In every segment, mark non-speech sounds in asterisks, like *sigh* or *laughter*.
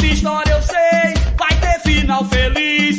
História eu sei, vai ter final feliz.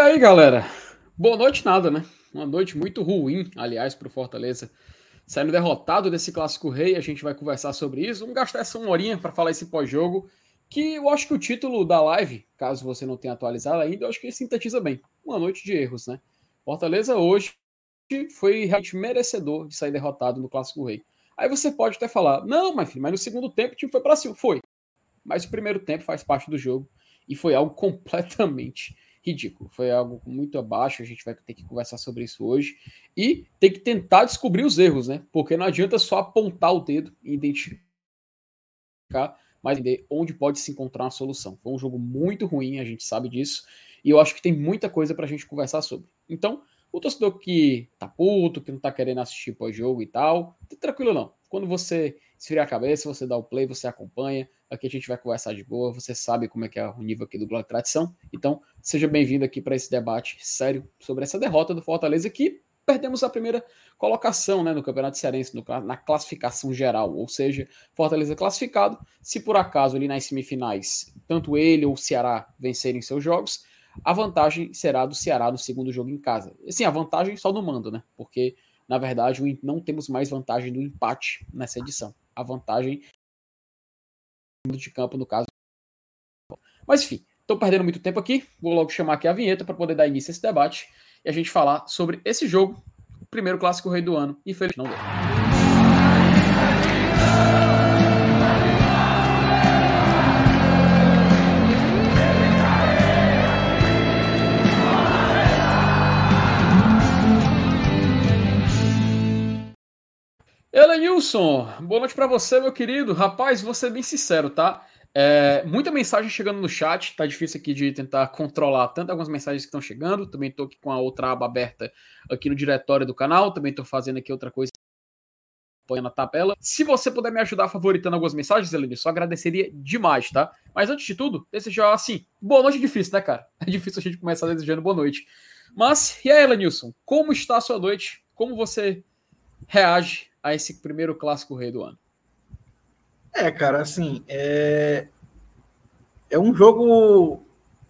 Aí, galera? Boa noite, nada, né? Uma noite muito ruim, aliás, para o Fortaleza. Saindo derrotado desse clássico rei, a gente vai conversar sobre isso. Vamos gastar essa uma horinha para falar esse pós-jogo. Que eu acho que o título da live, caso você não tenha atualizado ainda, eu acho que ele sintetiza bem. Uma noite de erros, né? Fortaleza hoje foi realmente merecedor de sair derrotado no clássico rei. Aí você pode até falar, não, mas filho, mas no segundo tempo o time foi para cima. Foi. Mas o primeiro tempo faz parte do jogo e foi algo *laughs* completamente ridículo. Foi algo muito abaixo. A gente vai ter que conversar sobre isso hoje e tem que tentar descobrir os erros, né? Porque não adianta só apontar o dedo e identificar, mas entender onde pode se encontrar uma solução. Foi um jogo muito ruim, a gente sabe disso, e eu acho que tem muita coisa pra gente conversar sobre. Então, o torcedor que tá puto, que não tá querendo assistir pós-jogo e tal, tá tranquilo não. Quando você esfriar a cabeça, você dá o play, você acompanha. Aqui a gente vai conversar de boa, você sabe como é que é o nível aqui do Globo Tradição. Então, seja bem-vindo aqui para esse debate sério sobre essa derrota do Fortaleza que perdemos a primeira colocação né, no Campeonato Cearense, no, na classificação geral, ou seja, Fortaleza classificado. Se por acaso ali nas semifinais, tanto ele ou o Ceará vencerem seus jogos, a vantagem será do Ceará no segundo jogo em casa. Assim, a vantagem só no mando, né? Porque, na verdade, não temos mais vantagem do empate nessa edição. A vantagem de campo, no caso. Mas, enfim, estou perdendo muito tempo aqui. Vou logo chamar aqui a vinheta para poder dar início a esse debate e a gente falar sobre esse jogo, o primeiro clássico rei do ano. Infelizmente, não deu. Elenilson, boa noite para você, meu querido. Rapaz, vou ser bem sincero, tá? É, muita mensagem chegando no chat, tá difícil aqui de tentar controlar tanto algumas mensagens que estão chegando. Também tô aqui com a outra aba aberta aqui no diretório do canal. Também tô fazendo aqui outra coisa põe na tabela. Se você puder me ajudar favoritando algumas mensagens, Elenilson, agradeceria demais, tá? Mas antes de tudo, desejar assim, boa noite é difícil, né, cara? É difícil a gente começar desejando boa noite. Mas, e aí, Elenilson, como está a sua noite? Como você reage a esse primeiro clássico rei do ano? É, cara, assim, é, é um jogo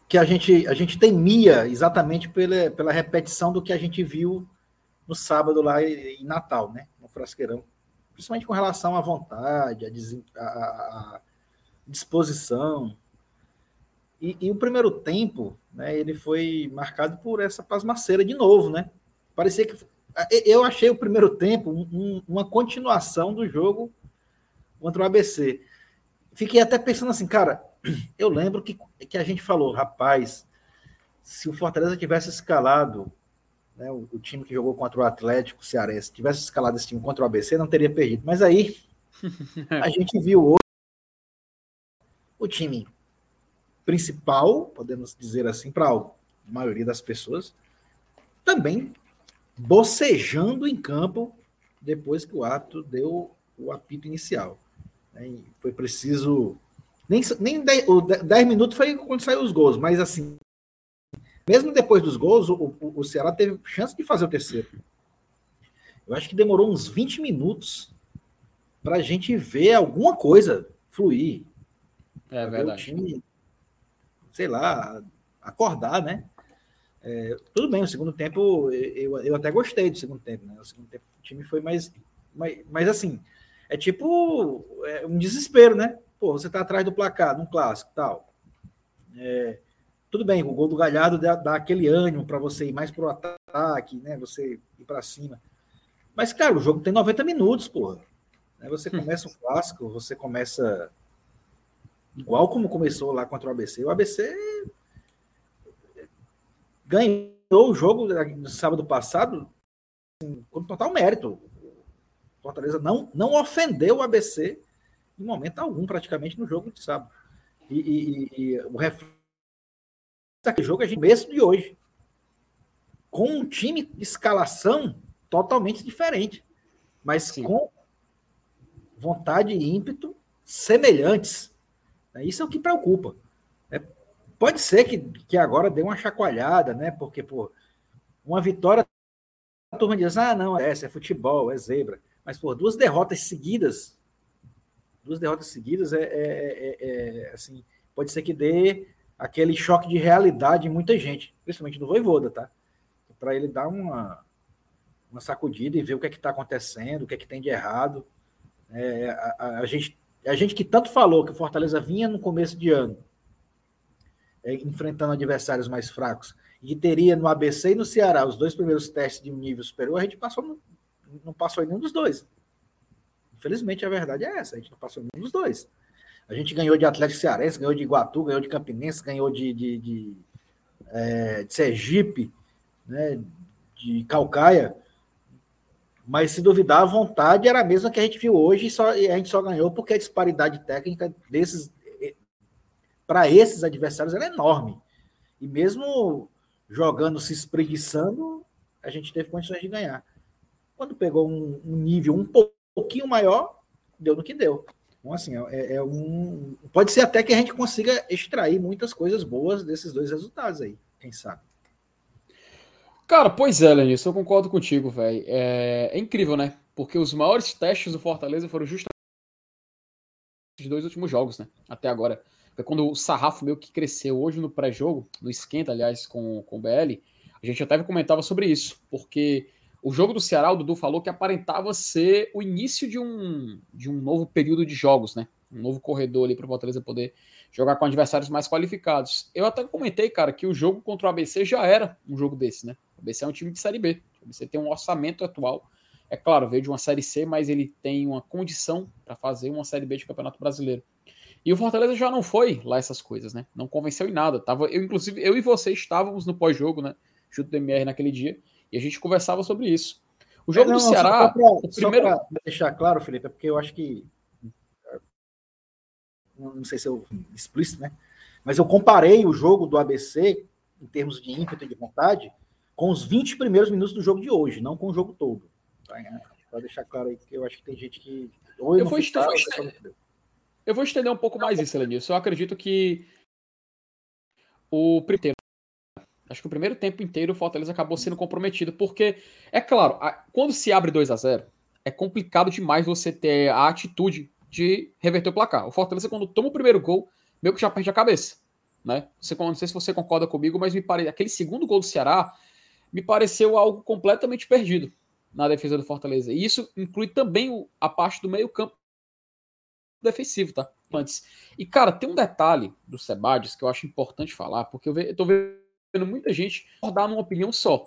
que a gente, a gente temia exatamente pela, pela repetição do que a gente viu no sábado lá em Natal, né? No Frasqueirão. Principalmente com relação à vontade, à, à disposição. E, e, o primeiro tempo, né, ele foi marcado por essa pasmaceira de novo, né? Parecia que eu achei o primeiro tempo um, uma continuação do jogo contra o ABC. Fiquei até pensando assim, cara, *clears throat* eu lembro que, que a gente falou, rapaz, se o Fortaleza tivesse escalado né, o, o, time que jogou contra o Atlético Cearense, tivesse escalado esse time contra o ABC, não teria perdido. Mas aí *laughs* a gente viu hoje o time principal, podemos dizer assim, para a maioria das pessoas, também bocejando em campo depois que o árbitro deu o apito inicial. Né? Foi preciso. Nem, nem 10 minutos foi quando saiu os gols, mas assim, mesmo depois dos gols, o, o, o Ceará teve chance de fazer o terceiro. Eu acho que demorou uns 20 minutos para a gente ver alguma coisa fluir. É verdade. O time, sei lá, acordar, né? É, tudo bem, o segundo tempo eu, eu até gostei do segundo tempo, né? O segundo tempo o time foi mais. Mas, mas assim, é tipo é um desespero, né? Pô, você tá atrás do placar, num clássico tal. É, tudo bem, o gol do Galhardo dá, dá aquele ânimo para você ir mais pro ataque, né? Você ir para cima. Mas, cara, o jogo tem 90 minutos, porra. Você hum. começa o clássico, você começa igual como começou lá contra o ABC. O ABC ganhou o jogo no sábado passado com total mérito. Fortaleza não, não ofendeu o ABC em momento algum, praticamente, no jogo de sábado. E, e, e o reflexo daquele jogo é de mesmo de hoje. Com um time de escalação totalmente diferente, mas Sim. com vontade e ímpeto semelhantes. Isso é o que preocupa. Pode ser que, que agora dê uma chacoalhada, né? Porque, pô, uma vitória, a turma diz, ah, não, é essa é futebol, é zebra. Mas, por duas derrotas seguidas, duas derrotas seguidas é, é, é, é, assim, pode ser que dê aquele choque de realidade em muita gente, principalmente no Voivoda, tá? Para ele dar uma, uma sacudida e ver o que é que está acontecendo, o que é que tem de errado. É, a, a, gente, a gente que tanto falou que o Fortaleza vinha no começo de ano é, enfrentando adversários mais fracos e teria no ABC e no Ceará os dois primeiros testes de nível superior, a gente passou no, não passou em nenhum dos dois. Infelizmente, a verdade é essa, a gente não passou em nenhum dos dois. A gente ganhou de Atlético Cearense, ganhou de Iguatu, ganhou de Campinense, ganhou de, de, de, é, de Sergipe, né, de Calcaia, mas se duvidar, a vontade era a mesma que a gente viu hoje e, só, e a gente só ganhou porque a disparidade técnica desses para esses adversários era enorme. E mesmo jogando, se espreguiçando, a gente teve condições de ganhar. Quando pegou um, um nível um pouquinho maior, deu no que deu. Então, assim, é, é, um. Pode ser até que a gente consiga extrair muitas coisas boas desses dois resultados aí, quem sabe. Cara, pois é, Lenis, eu concordo contigo, velho. É, é, incrível, né? Porque os maiores testes do Fortaleza foram justamente os dois últimos jogos, né? Até agora. Foi quando o sarrafo meio que cresceu hoje no pré-jogo, no esquenta, aliás, com, com o BL. A gente até comentava sobre isso, porque o jogo do Ceará, o Dudu falou que aparentava ser o início de um, de um novo período de jogos, né? Um novo corredor ali para o Fortaleza poder jogar com adversários mais qualificados. Eu até comentei, cara, que o jogo contra o ABC já era um jogo desse, né? O ABC é um time de Série B. O ABC tem um orçamento atual. É claro, veio de uma Série C, mas ele tem uma condição para fazer uma Série B de Campeonato Brasileiro. E o Fortaleza já não foi lá essas coisas, né? Não convenceu em nada. Tava, eu, inclusive, eu e você estávamos no pós-jogo, né? Junto do MR naquele dia. E a gente conversava sobre isso. O jogo é, não, do Ceará. Pra, o primeiro... Só deixar claro, Felipe, é porque eu acho que. Não sei se eu explícito, né? Mas eu comparei o jogo do ABC, em termos de ímpeto e de vontade, com os 20 primeiros minutos do jogo de hoje, não com o jogo todo. Tá? Para deixar claro aí, que eu acho que tem gente que. Ou eu, vou estender, eu vou estender um pouco mais isso, Elenilson. Eu acredito que o primeiro Acho que o primeiro tempo inteiro o Fortaleza acabou sendo comprometido, porque, é claro, quando se abre 2 a 0 é complicado demais você ter a atitude de reverter o placar. O Fortaleza, quando toma o primeiro gol, meio que já perde a cabeça. Né? Você, não sei se você concorda comigo, mas me pare... aquele segundo gol do Ceará me pareceu algo completamente perdido na defesa do Fortaleza. E isso inclui também a parte do meio-campo defensivo, tá? Antes. E, cara, tem um detalhe do Sebades que eu acho importante falar, porque eu, ve... eu tô vendo muita gente dar numa opinião só.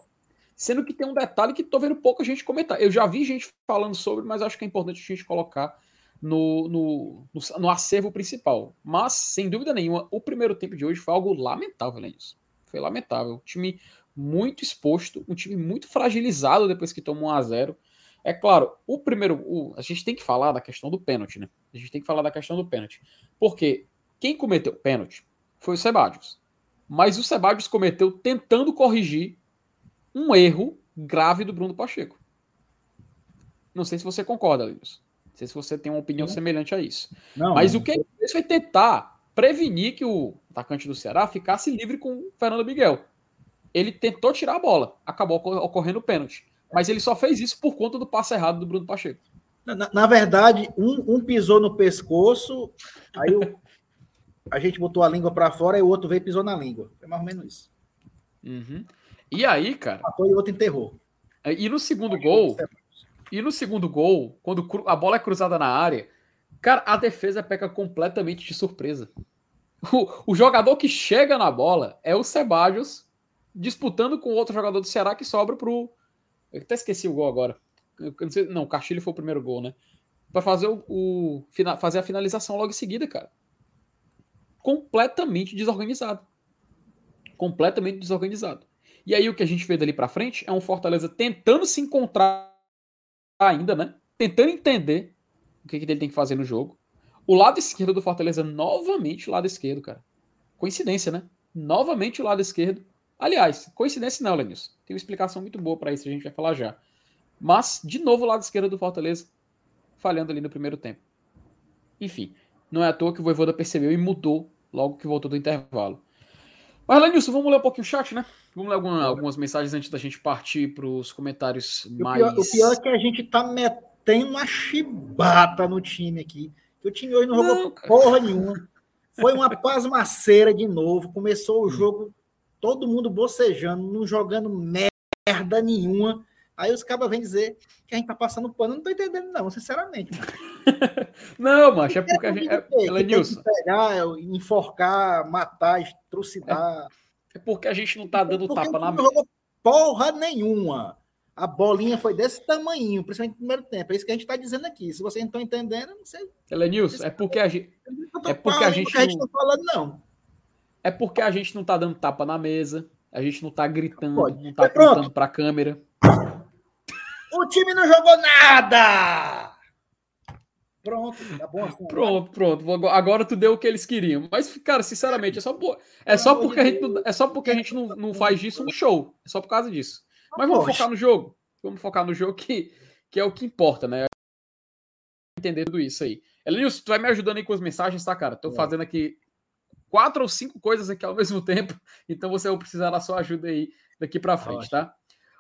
Sendo que tem um detalhe que tô vendo pouca gente comentar. Eu já vi gente falando sobre, mas acho que é importante a gente colocar no, no, no, no acervo principal. Mas, sem dúvida nenhuma, o primeiro tempo de hoje foi algo lamentável, né? Isso. Foi lamentável. Um time muito exposto, um time muito fragilizado depois que tomou 1 a 0 É claro, o primeiro. O, a gente tem que falar da questão do pênalti, né? A gente tem que falar da questão do pênalti. Porque quem cometeu o pênalti foi o Sebadios mas o Sebadios cometeu tentando corrigir um erro grave do Bruno Pacheco. Não sei se você concorda, Luiz. Não sei se você tem uma opinião Sim. semelhante a isso. Não, mas não. o que ele fez foi tentar prevenir que o atacante do Ceará ficasse livre com o Fernando Miguel. Ele tentou tirar a bola, acabou ocorrendo o pênalti. Mas ele só fez isso por conta do passe errado do Bruno Pacheco. Na, na verdade, um, um, pisou no pescoço, aí o, a gente botou a língua para fora e o outro veio e pisou na língua. É mais ou menos isso. Uhum. E aí, cara. Matou e o outro enterrou. E no segundo gol. E no segundo gol, quando a bola é cruzada na área, cara, a defesa peca completamente de surpresa. O, o jogador que chega na bola é o Sebajos disputando com outro jogador do Ceará que sobra pro. Eu até esqueci o gol agora. Não, sei, não, o Castilho foi o primeiro gol, né? para fazer o, o, fazer a finalização logo em seguida, cara. Completamente desorganizado. Completamente desorganizado. E aí o que a gente vê dali para frente é um Fortaleza tentando se encontrar ainda, né? Tentando entender o que, que ele tem que fazer no jogo. O lado esquerdo do Fortaleza, novamente, o lado esquerdo, cara. Coincidência, né? Novamente o lado esquerdo. Aliás, coincidência não, Lenilson. Tem uma explicação muito boa para isso, a gente vai falar já. Mas, de novo, o lado esquerdo do Fortaleza falhando ali no primeiro tempo. Enfim, não é à toa que o Voivoda percebeu e mudou logo que voltou do intervalo. Mas, Lenilson, vamos ler um pouquinho o chat, né? Vamos ler alguma, algumas mensagens antes da gente partir para os comentários mais. O pior, o pior, é que a gente tá metendo uma chibata no time aqui. O time hoje não, não jogou cara. porra nenhuma. Foi uma pasmaceira de novo. Começou o hum. jogo, todo mundo bocejando, não jogando merda nenhuma. Aí os cabas vêm dizer que a gente tá passando pano. Eu não tô entendendo, não, sinceramente. *laughs* não, macho, é porque a gente. É, Elenilson. Pegar, enforcar, matar, trucidar. É, é porque a gente não tá dando porque tapa na mesa. Porra nenhuma. A bolinha foi desse tamanho, principalmente no primeiro tempo. É isso que a gente está dizendo aqui. Se vocês não estão entendendo, eu não sei. Elenilson, é porque a gente. É porque a gente. A gente não tá falando, não. É porque a gente não tá dando tapa na mesa. A gente não tá gritando, Pode. não tá apontando pra câmera. O time não jogou nada! Pronto, tá bom assim. Pronto, pronto. Agora tu deu o que eles queriam. Mas, cara, sinceramente, é só, por... é só porque a gente, não... é só porque a gente não, não faz disso um show. É só por causa disso. Mas vamos focar no jogo. Vamos focar no jogo que, que é o que importa, né? Entender tudo isso aí. Elenilson, tu vai me ajudando aí com as mensagens, tá, cara? Tô é. fazendo aqui quatro ou cinco coisas aqui ao *laughs* mesmo tempo, então você vai precisar da sua ajuda aí daqui para frente, tá?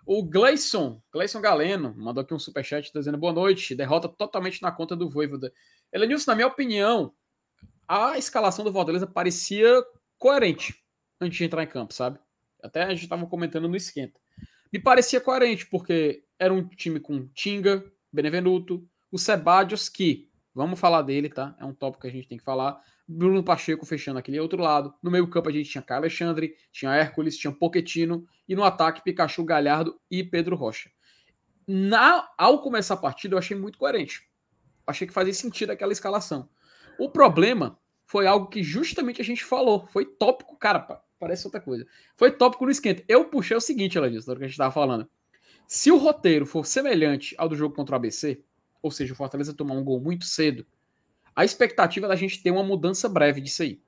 O Gleison, Gleison Galeno, mandou aqui um superchat dizendo boa noite. Derrota totalmente na conta do Voivoda. Elenilson, na minha opinião, a escalação do Fortaleza parecia coerente antes de entrar em campo, sabe? Até a gente estava comentando no esquenta. Me parecia coerente, porque era um time com Tinga, Benevenuto, o Sebadios, que, vamos falar dele, tá? É um tópico que a gente tem que falar. Bruno Pacheco fechando aquele outro lado. No meio campo a gente tinha Caio Alexandre, tinha Hércules, tinha Poquetino e no ataque Pikachu, Galhardo e Pedro Rocha. Na, ao começar a partida eu achei muito coerente. Achei que fazia sentido aquela escalação. O problema foi algo que justamente a gente falou. Foi tópico, cara, parece outra coisa. Foi tópico no esquenta. Eu puxei o seguinte, Eladis, do que a gente estava falando. Se o roteiro for semelhante ao do jogo contra o ABC, ou seja, o Fortaleza tomar um gol muito cedo, a expectativa é da gente ter uma mudança breve disso aí.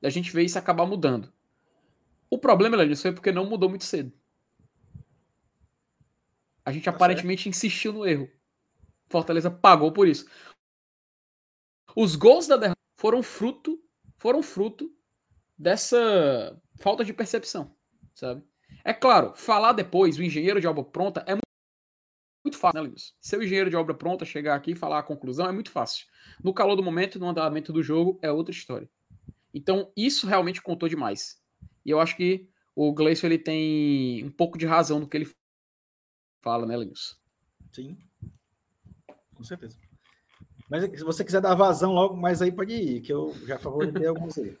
Da gente ver isso acabar mudando. O problema, Lenilson, foi porque não mudou muito cedo. A gente tá aparentemente insistiu no erro. Fortaleza pagou por isso. Os gols da derrota foram fruto, foram fruto dessa falta de percepção, sabe? É claro, falar depois, o engenheiro de obra pronta é muito fácil, né? Ser o engenheiro de obra pronta, chegar aqui e falar a conclusão é muito fácil. No calor do momento, no andamento do jogo, é outra história. Então, isso realmente contou demais. E eu acho que o Gleison ele tem um pouco de razão no que ele fala, né, Linus? Sim. Com certeza. Mas se você quiser dar vazão logo, mais aí pode ir, que eu já favoritei *laughs* alguns aí.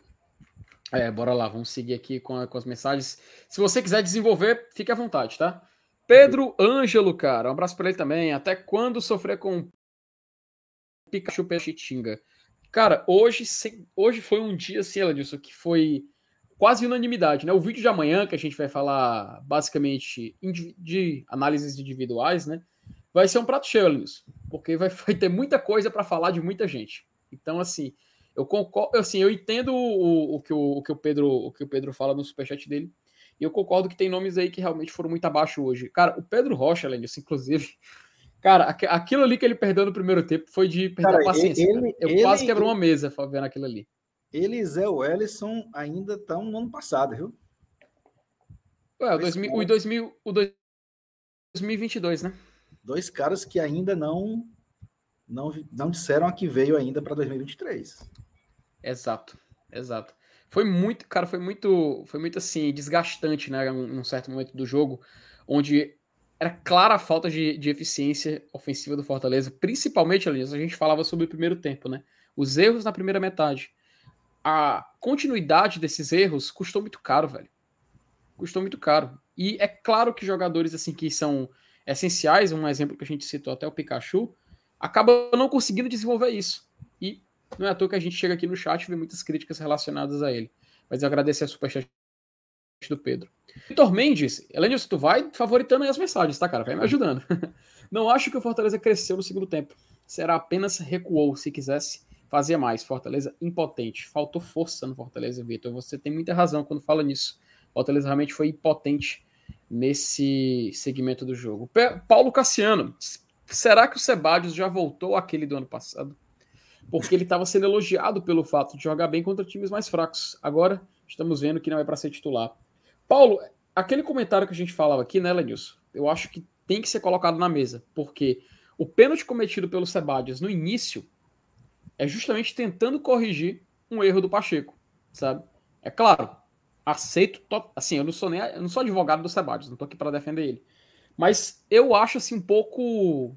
É, bora lá, vamos seguir aqui com, a, com as mensagens. Se você quiser desenvolver, fique à vontade, tá? Pedro Ângelo, cara, um abraço para ele também. Até quando sofrer com Pikachu Pechitinga? Cara, hoje, hoje foi um dia, assim, ela disse que foi quase unanimidade, né? O vídeo de amanhã, que a gente vai falar basicamente de análises individuais, né? Vai ser um prato cheio, Linus, porque vai, *laughs* vai ter muita coisa para falar de muita gente. Então, assim, eu concordo, assim, eu entendo o, o, que o, o, que o Pedro, o que o Pedro fala no superchat dele. E eu concordo que tem nomes aí que realmente foram muito abaixo hoje. Cara, o Pedro Rocha, além disso, inclusive. Cara, aquilo ali que ele perdeu no primeiro tempo foi de perder cara, a paciência. Ele, eu ele, quase quebrou uma mesa vendo aquilo ali. Ele e Zé Wellison ainda estão no ano passado, viu? Ué, o, 2000, o, 2000, o 2022, né? Dois caras que ainda não não, não disseram a que veio ainda para 2023. Exato, exato. Foi muito, cara, foi muito, foi muito assim, desgastante, né, num certo momento do jogo, onde era clara a falta de, de eficiência ofensiva do Fortaleza, principalmente, ali, a gente falava sobre o primeiro tempo, né? Os erros na primeira metade. A continuidade desses erros custou muito caro, velho. Custou muito caro. E é claro que jogadores assim que são essenciais, um exemplo que a gente citou até o Pikachu, acaba não conseguindo desenvolver isso. E não é à toa que a gente chega aqui no chat e vê muitas críticas relacionadas a ele. Mas eu agradecer a superchat do Pedro. Vitor Mendes, Elenilson, tu vai favoritando aí as mensagens, tá, cara? Vai me ajudando. *laughs* Não acho que o Fortaleza cresceu no segundo tempo. Será apenas recuou. Se quisesse, fazia mais. Fortaleza impotente. Faltou força no Fortaleza, Vitor. Você tem muita razão quando fala nisso. Fortaleza realmente foi impotente nesse segmento do jogo. Paulo Cassiano, será que o Sebadios já voltou àquele do ano passado? Porque ele estava sendo elogiado pelo fato de jogar bem contra times mais fracos. Agora estamos vendo que não é para ser titular. Paulo, aquele comentário que a gente falava aqui, né, Lenilson? Eu acho que tem que ser colocado na mesa, porque o pênalti cometido pelo Sebadios no início é justamente tentando corrigir um erro do Pacheco, sabe? É claro, aceito, assim, eu não sou nem, eu não sou advogado do Sebadios, não tô aqui para defender ele. Mas eu acho assim um pouco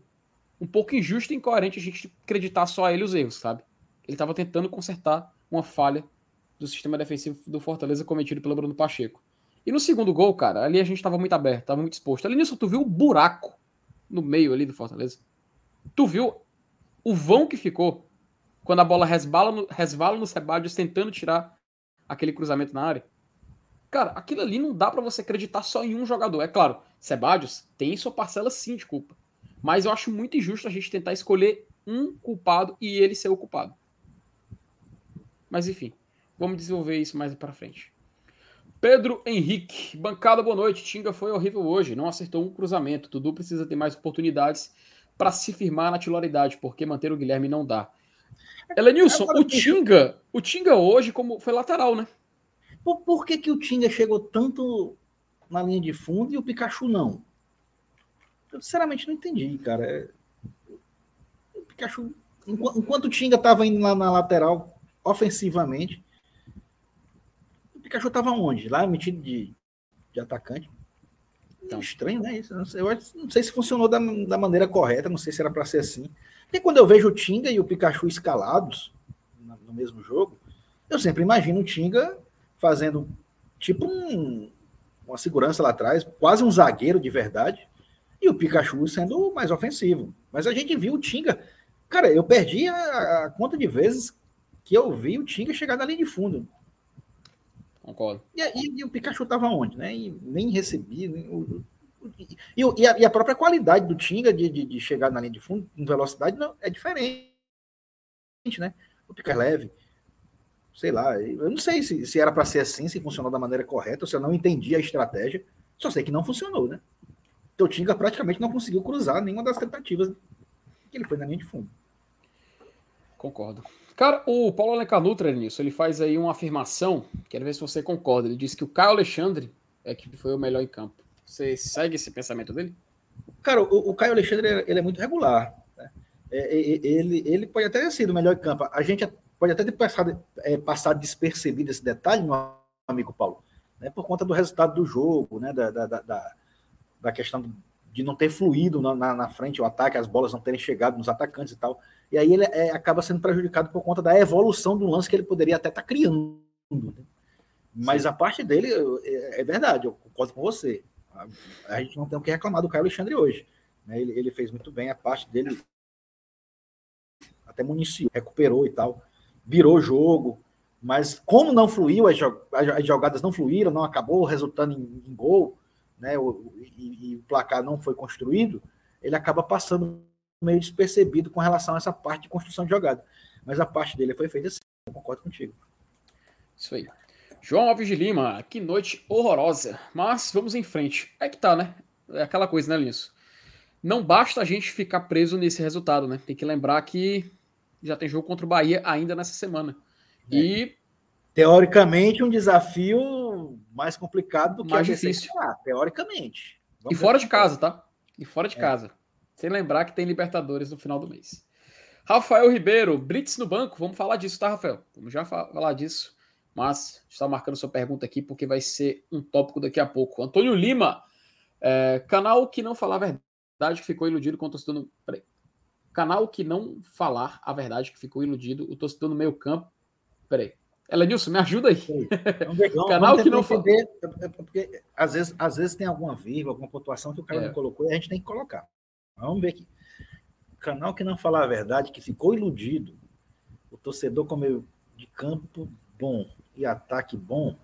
um pouco injusto e incoerente a gente acreditar só a ele os erros, sabe? Ele estava tentando consertar uma falha do sistema defensivo do Fortaleza cometido pelo Bruno Pacheco. E no segundo gol, cara, ali a gente tava muito aberto, tava muito exposto. Ali nisso, tu viu o buraco no meio ali do Fortaleza? Tu viu o vão que ficou quando a bola resbala no, resvala no Sebadios tentando tirar aquele cruzamento na área? Cara, aquilo ali não dá para você acreditar só em um jogador. É claro, Sebadios tem sua parcela sim de culpa. Mas eu acho muito injusto a gente tentar escolher um culpado e ele ser o culpado. Mas enfim, vamos desenvolver isso mais para frente. Pedro Henrique, bancada, boa noite. Tinga foi horrível hoje, não acertou um cruzamento. Dudu precisa ter mais oportunidades para se firmar na titularidade, porque manter o Guilherme não dá. Elenilson, o Tinga, o Tinga hoje como foi lateral, né? Por, por que, que o Tinga chegou tanto na linha de fundo e o Pikachu não? Eu sinceramente não entendi, cara. É, o Pikachu, enquanto o Tinga estava indo lá na lateral ofensivamente, Pikachu estava onde? Lá, metido de, de atacante. Então. Estranho, né? Isso, eu não sei se funcionou da, da maneira correta, não sei se era para ser assim. Porque quando eu vejo o Tinga e o Pikachu escalados no mesmo jogo, eu sempre imagino o Tinga fazendo tipo um, uma segurança lá atrás, quase um zagueiro de verdade, e o Pikachu sendo mais ofensivo. Mas a gente viu o Tinga. Cara, eu perdi a, a conta de vezes que eu vi o Tinga chegar na linha de fundo. Concordo. E, e, e o Pikachu estava onde? Né? E nem recebi. Nem, o, e, e, a, e, a, própria qualidade do Tinga de, de, de, chegar na linha de fundo com velocidade não, é diferente, né? O Pikachu é leve. Sei lá, eu não sei se, se era para ser assim, se funcionou da maneira correta, ou se eu não entendi a estratégia. Só sei que não funcionou, né? Então o Tinga praticamente não conseguiu cruzar nenhuma das tentativas que ele foi na linha de fundo. Concordo. Cara, o Paulo Alecanutra nisso, ele faz aí uma afirmação, quero ver se você concorda. Ele diz que o Caio Alexandre é que foi o melhor em campo. Você segue esse pensamento dele? Cara, o, o Caio Alexandre ele é muito regular. Né? É, é, é, ele, ele pode até ter sido o melhor em campo. A gente pode até ter passado, é, passado despercebido esse detalhe, meu amigo Paulo, né? por conta do resultado do jogo, né? da, da, da, da questão de não ter fluído na, na, na, frente o ataque, as bolas não terem chegado nos atacantes e tal. E aí ele é, acaba sendo prejudicado por conta da evolução do lance que ele poderia até estar tá criando. Né? Mas Sim. a parte dele é, é, verdade, eu concordo com você. A, a, gente não tem o que reclamar do Caio Alexandre hoje. Né? Ele, ele fez muito bem a parte dele, até municiou, recuperou e tal, virou jogo. Mas como não fluiu, as, jogadas não fluíram, não acabou resultando em, em gol, né? O, e, e o placar não foi construído, ele acaba passando meio despercebido com relação a essa parte de construção de jogada. Mas a parte dele foi feita assim, eu concordo contigo. Isso aí. João Alves de Lima, que noite horrorosa. Mas vamos em frente. É que tá, né? É aquela coisa, né, Linus? Não basta a gente ficar preso nesse resultado, né? Tem que lembrar que já tem jogo contra o Bahia ainda nessa semana. É. E. Teoricamente, um desafio mais complicado do que mais difícil. Ah, teoricamente. Vamos e fora de casa, tá? E fora de é. casa. Sem lembrar que tem Libertadores no final do mês. Rafael Ribeiro, Blitz no banco. Vamos falar disso, tá, Rafael? Vamos já falar disso. Mas está marcando sua pergunta aqui porque vai ser um tópico daqui a pouco. Antônio Lima, é, canal que não falar a verdade que ficou iludido com o torcedor no. Peraí. Canal que não falar a verdade que ficou iludido, o torcedor no meio campo. Peraí. Elenilson, me ajuda aí. *laughs* Vamos, canal que não entender, é, é porque às vezes, às vezes tem alguma vírgula, alguma pontuação que o cara é. não colocou e a gente tem que colocar. Vamos ver aqui. canal que não falar a verdade, que ficou iludido, o torcedor com meio de campo bom e ataque bom,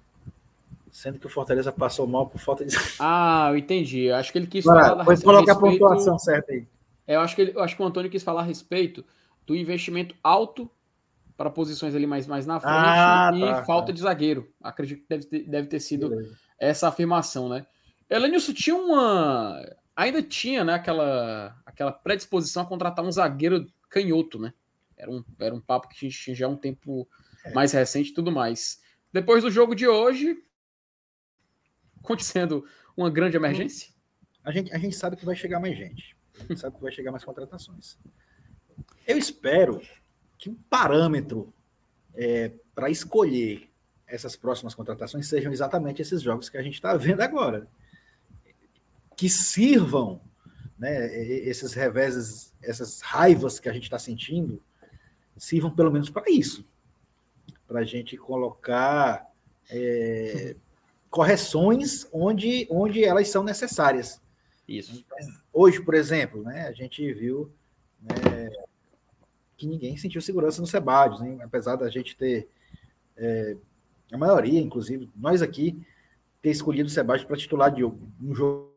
sendo que o Fortaleza passou mal por falta de. *laughs* Ah, eu entendi. Acho que ele quis falar. Pode colocar a pontuação certa aí. É, eu acho que ele, eu acho que o Antônio quis falar a respeito do investimento alto para posições ali mais, mais na frente Ah, e tá, falta tá. de zagueiro. Acredito que deve ter, deve ter sido Beleza. essa afirmação, né? Elenilson tinha uma. Ainda tinha, né, aquela, aquela predisposição a contratar um zagueiro canhoto, né? Era um, era um papo que a gente tinha já um tempo É. mais recente e tudo mais. Depois do jogo de hoje, acontecendo uma grande emergência. A gente, a gente sabe que vai chegar mais gente. A gente sabe que vai chegar mais contratações. Eu espero que o parâmetro para escolher essas próximas contratações sejam exatamente esses jogos que a gente está vendo agora. Que sirvam né, esses reveses, essas raivas que a gente está sentindo, sirvam pelo menos para isso. Para a gente colocar é, correções onde, onde elas são necessárias. Isso. Hoje, por exemplo, né, a gente viu né, que ninguém sentiu segurança no Sebadios, né, apesar da gente ter, é, a maioria, inclusive, nós aqui, ter escolhido o Sebadios para titular de um jogo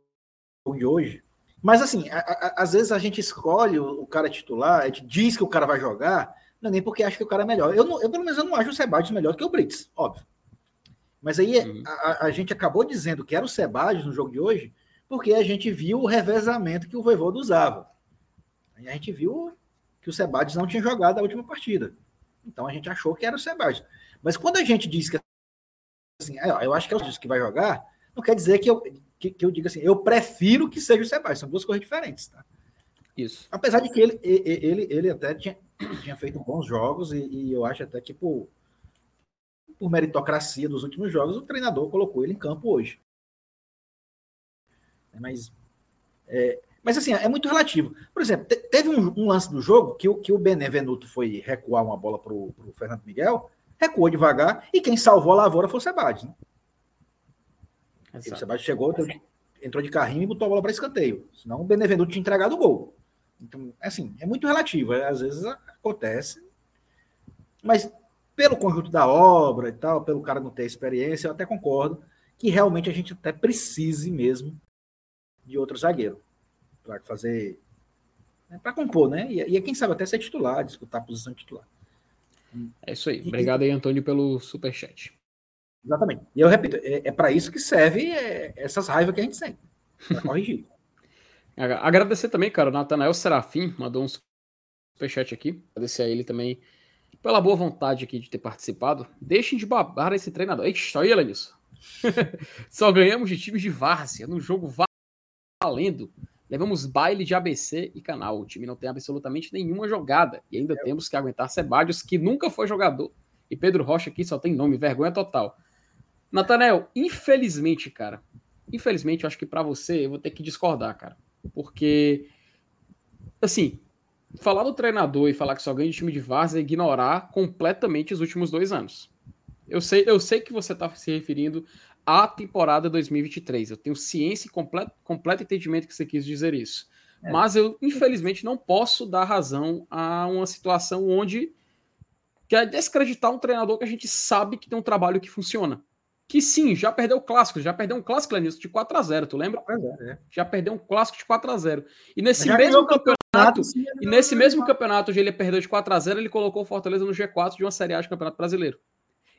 de hoje. Mas, assim, a- a- às vezes a gente escolhe o, o cara titular, a gente diz que o cara vai jogar, não é nem porque acha que o cara é melhor. Eu, não- eu pelo menos, eu não acho o Sebadios melhor que o Brits, óbvio. Mas aí Uhum. a, a- gente acabou dizendo que era o Sebadios no jogo de hoje, porque a gente viu o revezamento que o Voivoda usava. Aí a gente viu que o Sebadios não tinha jogado a última partida. Então a gente achou que era o Sebadios. Mas quando a gente diz que assim, "Ah, eu acho que é o que vai jogar, não quer dizer que eu, que, que eu diga assim, eu prefiro que seja o Sebadios. São duas coisas diferentes, tá? Isso. Apesar de que ele, ele, ele até tinha, tinha feito bons jogos e, e eu acho até que por, por meritocracia dos últimos jogos, o treinador colocou ele em campo hoje. Mas, é, mas assim, é muito relativo. Por exemplo, te- teve um, um lance do jogo que, o- que o Benevenuto foi recuar uma bola para o Fernando Miguel, recuou devagar e quem salvou a lavoura foi o Sebades. Né? O. Sebadios chegou, entrou de, entrou de carrinho e botou a bola para escanteio. Senão o Benevenuto tinha entregado o gol. Então, assim, é muito relativo. é, Às vezes acontece. Mas pelo conjunto da obra e tal, pelo cara não ter experiência, eu até concordo que realmente a gente até precise mesmo de outro zagueiro para fazer. Né, para compor, né? E, e quem sabe até ser titular, disputar a posição de titular. É isso aí. Obrigado aí, Antônio, pelo superchat. Exatamente. E eu repito, é, é para isso que serve é, essas raivas que a gente sente. Para corrigir. *laughs* Agra- Agradecer também, cara, o Natanael Serafim mandou um superchat aqui. Agradecer a ele também pela boa vontade aqui de ter participado. Deixem de babar esse treinador. Ixi, olha ele nisso. *laughs* Só ganhamos de times de várzea no jogo valendo. Levamos baile de ABC e canal. O time não tem absolutamente nenhuma jogada. E ainda temos que aguentar Sebadios, que nunca foi jogador. E Pedro Rocha aqui só tem nome, vergonha total. Natanael, infelizmente, cara, infelizmente, eu acho que pra você eu vou ter que discordar, cara. Porque, assim, falar do treinador e falar que só ganha de time de várzea é ignorar completamente os últimos dois anos. Eu sei, eu sei que você está se referindo à temporada 2023. Eu tenho ciência e completo, completo entendimento que você quis dizer isso. É. Mas eu, infelizmente, não posso dar razão a uma situação onde quer descreditar um treinador que a gente sabe que tem um trabalho que funciona. Que sim, já perdeu o clássico, já perdeu um clássico, Lenilson, de 4 a 0 tu lembra? É, é. Já perdeu um clássico de 4 a 0 E nesse Já mesmo ganhou o campeonato, sim, e nesse mesmo campeonato onde ele perdeu de 4 a 0 ele colocou o Fortaleza no G4 de uma Série A de Campeonato Brasileiro.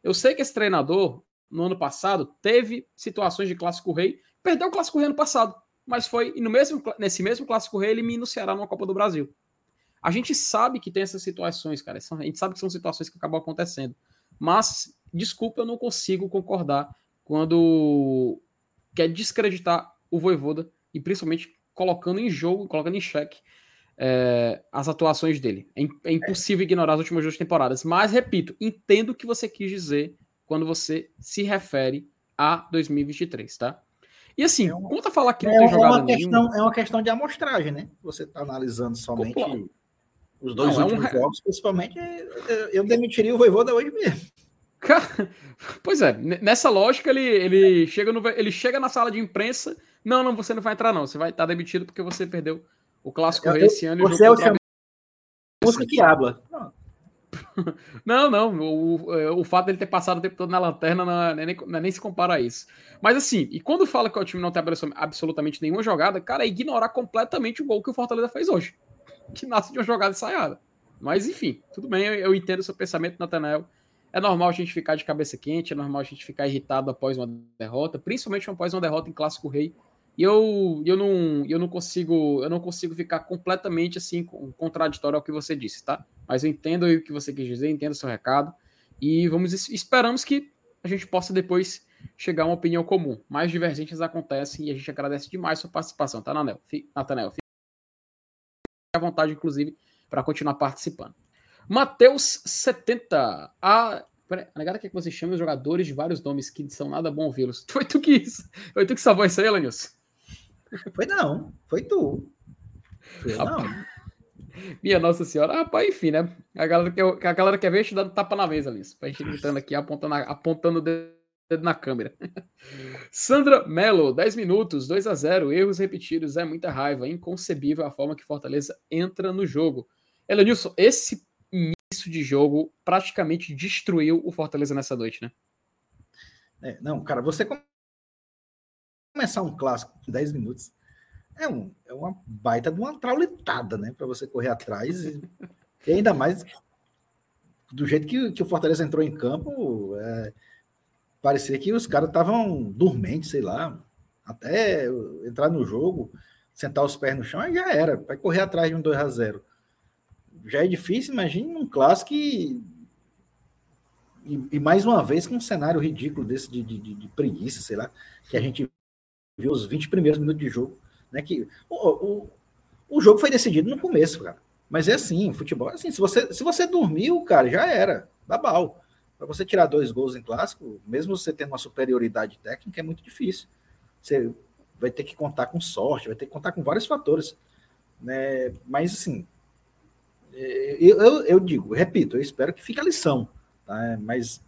Eu sei que esse treinador, no ano passado, teve situações de Clássico Rei, perdeu o Clássico Rei ano passado, mas foi no mesmo, nesse mesmo Clássico Rei ele elimina o Ceará numa Copa do Brasil. A gente sabe que tem essas situações, cara. A gente sabe que são situações que acabam acontecendo. Mas, desculpa, eu não consigo concordar quando quer descreditar o Voivoda e principalmente colocando em jogo, colocando em xeque é, as atuações dele. É, é impossível ignorar as últimas duas temporadas. Mas, repito, entendo o que você quis dizer quando você se refere a 2023, tá? E assim, É uma- quanto a falar que não É tem uma, jogada questão, nenhuma... é uma questão de amostragem, né? Você está analisando somente os dois Não, é um últimos jogos, principalmente, eu, eu demitiria o Voivoda hoje mesmo. Cara, *laughs* Pois é, nessa lógica ele, ele, chega no, ele chega na sala de imprensa, não, não, você não vai entrar não, você vai estar demitido porque você perdeu o Clássico Eu- Rei esse ano e o Você é o contra música que habla. Não, *laughs* não. O, é, o fato dele ter passado o tempo todo na lanterna não, é nem, não é nem se compara a isso. Mas assim, e quando fala que o time não tem absolutamente nenhuma jogada, cara, é ignorar completamente o gol que o Fortaleza fez hoje. *laughs* Que nasce de uma jogada ensaiada. Mas enfim, tudo bem, eu, eu entendo o seu pensamento, Nathanael. É normal a gente ficar de cabeça quente, é normal a gente ficar irritado após uma derrota, principalmente após uma derrota em Clássico Rei. E eu, eu, não, eu não consigo eu não consigo ficar completamente assim contraditório ao que você disse, tá? Mas eu entendo o que você quis dizer, entendo o seu recado. E vamos esperamos que a gente possa depois chegar a uma opinião comum. Mais divergências acontecem e a gente agradece demais sua participação, tá, Natanel? Natanel, fique à vontade, inclusive, para continuar participando. Matheus 70. A. a negada que você chame os jogadores de vários nomes que são nada bom ouvi-los. *laughs* Foi tu que isso? Foi tu que salvou isso aí, Lanilson? Foi não, foi tu. Foi não. Minha Nossa Senhora. Rapaz, enfim, né? A galera quer, a galera quer ver a gente dando tapa na mesa ali. Pra gente gritando aqui, apontando, apontando o dedo na câmera. *laughs* Sandra Mello, 10 minutos, 2 a 0 erros repetidos, é muita raiva, inconcebível a forma que Fortaleza entra no jogo. Elenilson, esse início de jogo praticamente destruiu o Fortaleza nessa noite, né? É, não, cara, você começar um clássico em 10 minutos é, um, é uma baita de uma traulitada, né? Para você correr atrás. E, e, ainda mais do jeito que, que o Fortaleza entrou em campo, é, parecia que os caras estavam dormentes, sei lá. Até entrar no jogo, sentar os pés no chão, aí já era. Vai correr atrás de um 2 a 0 Já é difícil, imagine um clássico e, e, e, mais uma vez com um cenário ridículo desse de, de, de, preguiça, sei lá, que a gente viu os 20 primeiros minutos de jogo, né? Que o, o, o jogo foi decidido no começo, cara. Mas é assim, futebol é assim. Se você, se você dormiu, cara, já era. Dá bal. Para você tirar dois gols em clássico, mesmo você tendo uma superioridade técnica, é muito difícil. Você vai ter que contar com sorte, vai ter que contar com vários fatores. Né? Mas assim, é, eu, eu, eu digo, repito, eu espero que fique a lição. Tá? Mas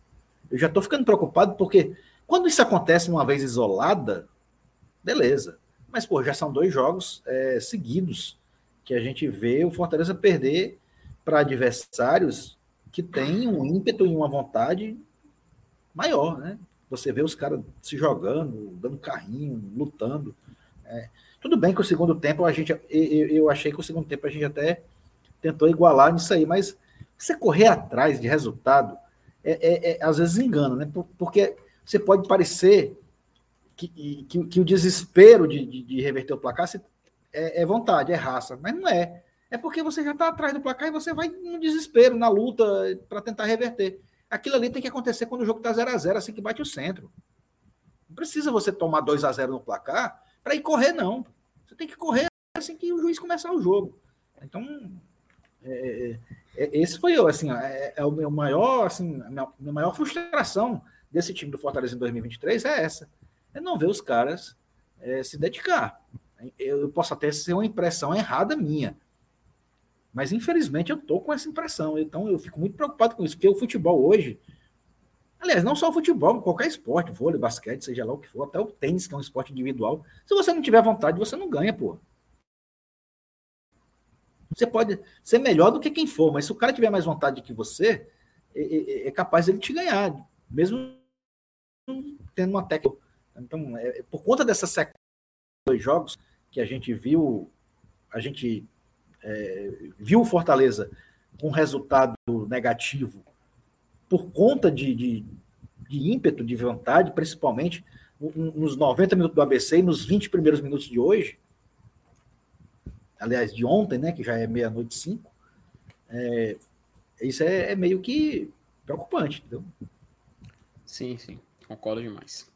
eu já estou ficando preocupado porque quando isso acontece uma vez isolada, beleza. Mas, pô, já são dois jogos é, seguidos que a gente vê o Fortaleza perder para adversários que têm um ímpeto e uma vontade maior, né? Você vê os caras se jogando, dando carrinho, lutando. É. Tudo bem que o segundo tempo a gente, eu, eu achei que o segundo tempo a gente até tentou igualar nisso aí, mas você correr atrás de resultado é, é, é às vezes engana, né? Porque você pode parecer que, que, que o desespero de, de, de, reverter o placar é, é, vontade, é raça, mas não é. É porque você já está atrás do placar e você vai no desespero, na luta, para tentar reverter. Aquilo ali tem que acontecer quando o jogo está 0 a 0 assim que bate o centro. Não precisa você tomar 2 a 0 no placar para ir correr, não. Você tem que correr assim que o juiz começar o jogo. Então, é, é, é esse foi eu, assim, é, é, o meu maior, assim, a minha, minha maior frustração desse time do Fortaleza em 2023 é essa é não ver os caras é, se dedicar. Eu posso até ser uma impressão errada minha, mas infelizmente eu tô com essa impressão. Então eu fico muito preocupado com isso, porque o futebol hoje, aliás, não só o futebol, qualquer esporte, vôlei, basquete, seja lá o que for, até o tênis, que é um esporte individual, se você não tiver vontade, você não ganha, pô. Você pode ser melhor do que quem for, mas se o cara tiver mais vontade que você, é, é, é capaz ele te ganhar, mesmo tendo uma técnica então, é, é, por conta dessa sequência de dois jogos que a gente viu, a gente é, viu o Fortaleza com resultado negativo por conta de, de, de ímpeto, de vontade, principalmente nos 90 minutos do ABC e nos 20 primeiros minutos de hoje, aliás, de ontem, né, que já é meia-noite e cinco, é, isso é, é, meio que preocupante, entendeu? Sim, sim, concordo demais.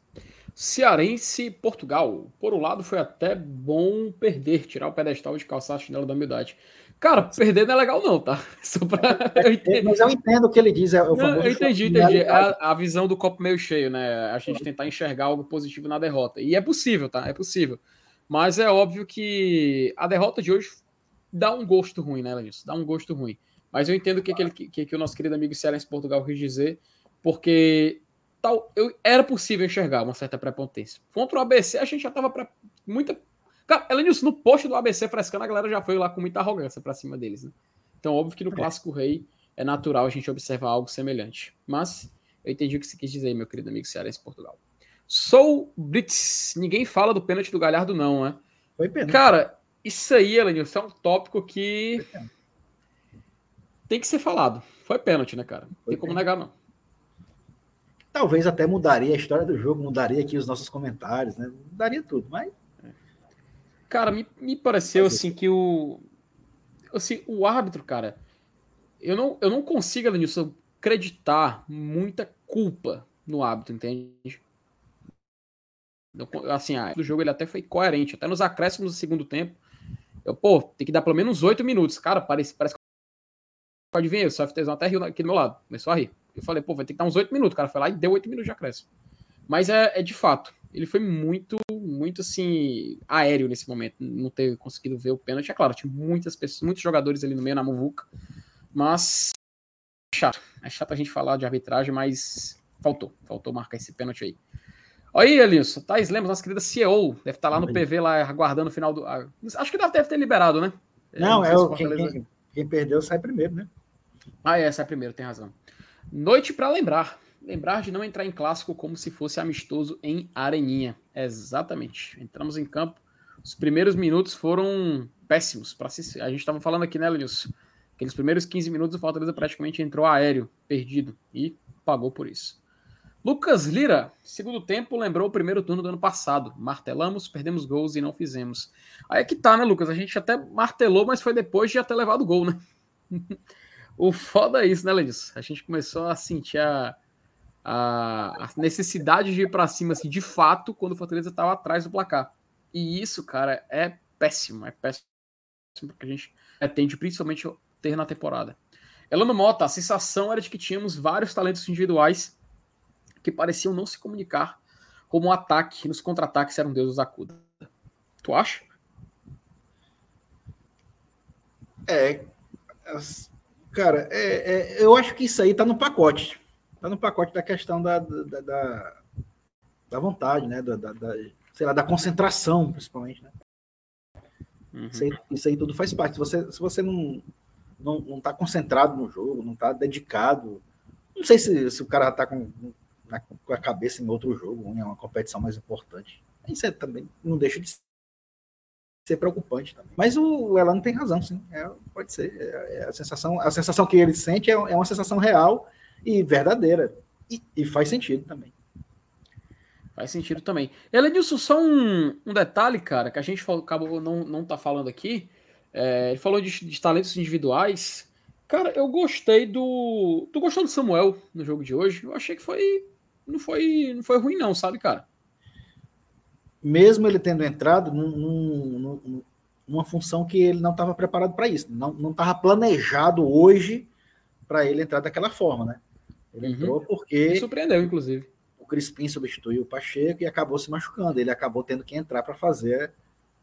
Cearense Portugal. Por um lado, foi até bom perder, tirar o pedestal de calçar a chinela da humildade. Cara, perder não é legal, não, tá? *laughs* Só pra... eu entendo. Mas eu entendo o que ele diz. É não, eu entendi, entendi. É a, a, visão do copo meio cheio, né? A gente tentar enxergar algo positivo na derrota. E é possível, tá? É possível. Mas é óbvio que a derrota de hoje dá um gosto ruim, né, Lenilson? Dá um gosto ruim. Mas eu entendo o que, que, que, que o nosso querido amigo Cearense Portugal quis dizer, porque tal, eu, era possível enxergar uma certa prepotência. Contra o ABC, a gente já tava para muita. Cara, Elenilson, no post do ABC frescando, a galera já foi lá com muita arrogância para cima deles. Né? Então óbvio que no é. Clássico Rei é natural a gente observar algo semelhante. Mas eu entendi o que você quis dizer, meu querido amigo Cearense Portugal. Sou Blitz. Ninguém fala do pênalti do Galhardo, não, né? Foi pênalti. Cara, isso aí, Elenilson, é um tópico que tem que ser falado. Foi pênalti, né, cara? Não tem como negar, não. Talvez até mudaria a história do jogo, mudaria aqui os nossos comentários, né? Mudaria tudo, mas. Cara, me, me pareceu assim que o. Assim, o árbitro, cara. Eu não, eu não consigo, Elenilson, acreditar muita culpa no árbitro, entende? Assim, a, do jogo ele até foi coerente. Até nos acréscimos do segundo tempo. Eu, pô, tem que dar pelo menos oito minutos. Cara, parece, parece que. Pode vir, o CFTzão até riu aqui do meu lado. Começou a rir. Eu falei, pô, vai ter que dar uns oito minutos. O cara foi lá e deu oito minutos de acréscimo. Mas é, é de fato. Ele foi muito, muito assim, aéreo nesse momento. Não ter conseguido ver o pênalti. É claro, tinha muitas pessoas, muitos jogadores ali no meio na Muvuca. Mas é chato. É chato a gente falar de arbitragem, mas faltou. Faltou marcar esse pênalti aí. Olha aí, Elinson. Thais Lemos, nossa querida CEO. Deve estar lá no PV, lá aguardando o final do. Acho que deve ter liberado, né? Não, é, o quem, quem, quem, perdeu sai primeiro, né? Ah, é, sai primeiro, tem razão. Noite para lembrar. Lembrar de não entrar em clássico como se fosse amistoso em Areninha. Exatamente. Entramos em campo. Os primeiros minutos foram péssimos. Pra se... A gente estava falando aqui, né, Lenilson? Aqueles primeiros 15 minutos o Fortaleza praticamente entrou aéreo, perdido, e pagou por isso. Lucas Lira, segundo tempo, lembrou o primeiro turno do ano passado. Martelamos, perdemos gols e não fizemos. Aí é que tá, né, Lucas? A gente até martelou, mas foi depois de ter levado gol, né? *laughs* o foda é isso, né, Lenis? A gente começou a sentir a, a, a necessidade de ir para cima, assim, de fato, quando o Fortaleza estava atrás do placar. E isso, cara, é péssimo. É péssimo porque a gente atende principalmente ter na temporada. Elano Mota, a sensação era de que tínhamos vários talentos individuais que pareciam não se comunicar como um ataque, nos contra-ataques eram deuses da Cuda. Tu acha? É, cara, é, é, eu acho que isso aí tá no pacote. Tá no pacote da questão da, da, da, da vontade, né? Da, da, da, sei lá, da concentração, principalmente, né? Uhum. Isso, aí, isso, aí, tudo faz parte. Se você, se você não, não, não tá concentrado no jogo, não tá dedicado, não sei se, se o cara tá com na, com a cabeça em outro jogo, em uma competição mais importante. Isso é, também não deixa de ser preocupante também. Mas o Elano tem razão, sim. É, pode ser. É, é a, sensação, a sensação que ele sente é, é uma sensação real e verdadeira. E, e, faz sentido também. Faz sentido também. Elenilson, só um, um detalhe, cara, que a gente falou, acabou não, não tá falando aqui. É, ele falou de, de talentos individuais. Cara, eu gostei do. Tu gostou do Samuel no jogo de hoje? Eu achei que foi não foi, não foi ruim, não, sabe, cara? Mesmo ele tendo entrado num, num, numa função que ele não estava preparado para isso, não estava planejado hoje para ele entrar daquela forma, né? Ele uhum. entrou porque. Me surpreendeu, inclusive. O Crispim substituiu o Pacheco e acabou se machucando. Ele acabou tendo que entrar para fazer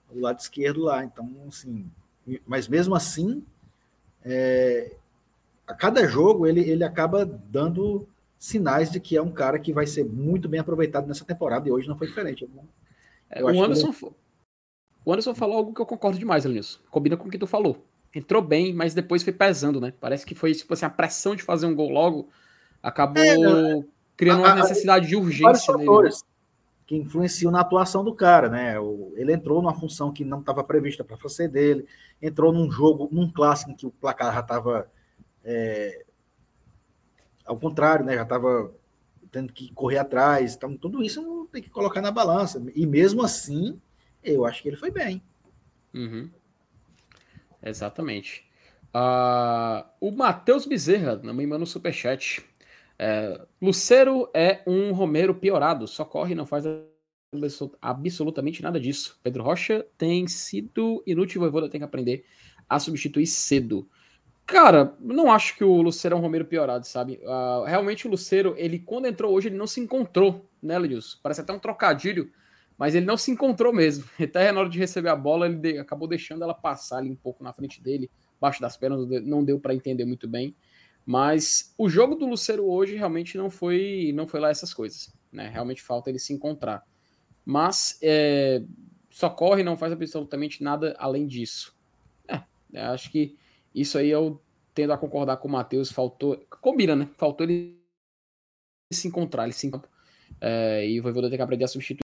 o lado esquerdo lá. Então, assim. Mas mesmo assim, é, a cada jogo ele, ele acaba dando sinais de que é um cara que vai ser muito bem aproveitado nessa temporada e hoje não foi diferente. É, o, Anderson, ele... o Anderson falou algo que eu concordo demais nisso. Combina com o que tu falou. Entrou bem, mas depois foi pesando, né? Parece que foi tipo assim, a pressão de fazer um gol logo acabou é, criando uma necessidade de urgência nele. Né? Que influenciam na atuação do cara, né? Ele entrou numa função que não estava prevista para fazer dele, entrou num jogo, num clássico em que o placar já estava é, ao contrário, né? Já estava tendo que correr atrás. Então, tudo isso tem que colocar na balança. E mesmo assim, eu acho que ele foi bem. Uhum. Exatamente. Uh, o Matheus Bezerra me manda um superchat. É, Lucero é um Romero piorado, só corre e não faz absolutamente nada disso. Pedro Rocha tem sido inútil, o Voivoda tem que aprender a substituir cedo. Cara, não acho que o Luceiro é um Romero piorado, sabe? Uh, realmente o Luceiro, ele quando entrou hoje, ele não se encontrou, né, Lidilson? Parece até um trocadilho, mas ele não se encontrou mesmo. *laughs* Até na hora de receber a bola, ele de, acabou deixando ela passar ali um pouco na frente dele, baixo das pernas, não deu para entender muito bem. Mas o jogo do Luceiro hoje realmente não foi, não foi lá essas coisas, né? Realmente falta ele se encontrar. Mas é, só corre, não faz absolutamente nada além disso. É, acho que isso aí o tendo a concordar com o Matheus, faltou. Combina, né? Faltou ele se encontrar, ele se encontrar. É, e o Voivoda tem que aprender a substituir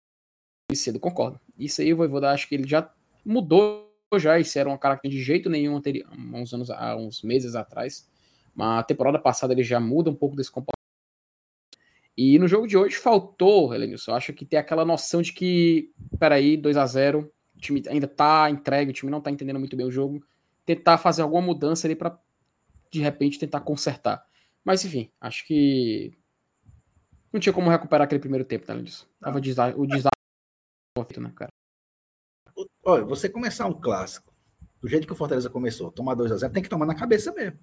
cedo, concordo. Isso aí o Voivoda acho que ele já mudou já, isso era uma característica de jeito nenhum anterior, uns anos, há uns meses atrás. Mas a temporada passada ele já muda um pouco desse comportamento. E no jogo de hoje faltou, Helenilson, eu acho que tem aquela noção de que, peraí, 2 a 0 o time ainda tá entregue, o time não tá entendendo muito bem o jogo, tentar fazer alguma mudança ali para de repente tentar consertar. Mas enfim, acho que não tinha como recuperar aquele primeiro tempo, né, disso. Tava o desastre, né, cara? Olha, você começar um clássico do jeito que o Fortaleza começou, tomar 2 a 0 tem que tomar na cabeça mesmo.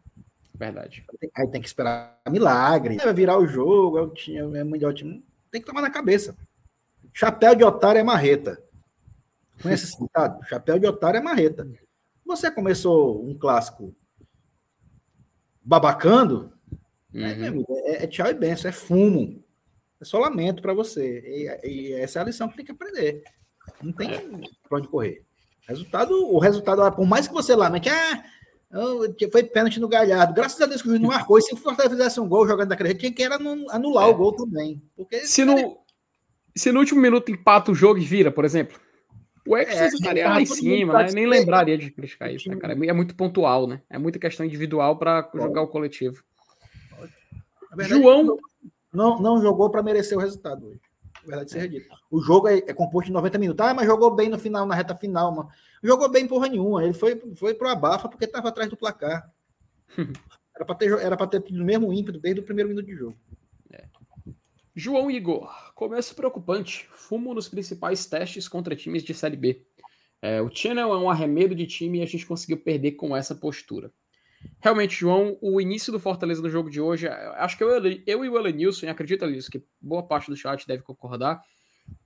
Verdade. Aí tem que esperar milagre. Vai virar o jogo, é o time, é o melhor time. Tem que tomar na cabeça. Chapéu de otário é marreta. Conhece esse ditado? Chapéu de otário é marreta. Você começou um clássico babacando, né, uhum. é, é, tchau e benção, é fumo. É só lamento para você. E, e, essa é a lição que tem que aprender. Não tem é. pra onde correr. Resultado, o resultado, por mais que você lamente, ah, foi pênalti no Galhardo. Graças a Deus que o juiz não marcou. E se o Fortaleza fizesse um gol jogando daquele jeito, tinha que era anular é. o gol também. Porque se, no, se no último minuto empata o jogo e vira, por exemplo, o ex é, estaria lá em cima, né? Nem lembraria de criticar isso, né, cara? É muito pontual, né? É muita questão individual para jogar o coletivo. Verdade, João. Não, não jogou para merecer o resultado hoje. Verdade seja dita. O jogo é, é, composto de 90 minutos. Ah, mas jogou bem no final, na reta final, mano. Jogou bem porra nenhuma. Ele foi, foi pro abafa porque estava atrás do placar. *laughs* era para ter, era ter tido o mesmo ímpeto desde o primeiro minuto de jogo. É. João Igor, começo preocupante. Fumo nos principais testes contra times de Série B. É, o Channel é um arremedo de time e a gente conseguiu perder com essa postura. Realmente, João, o início do Fortaleza no jogo de hoje, acho que eu, eu e o Elenilson, acredita nisso, que boa parte do chat deve concordar,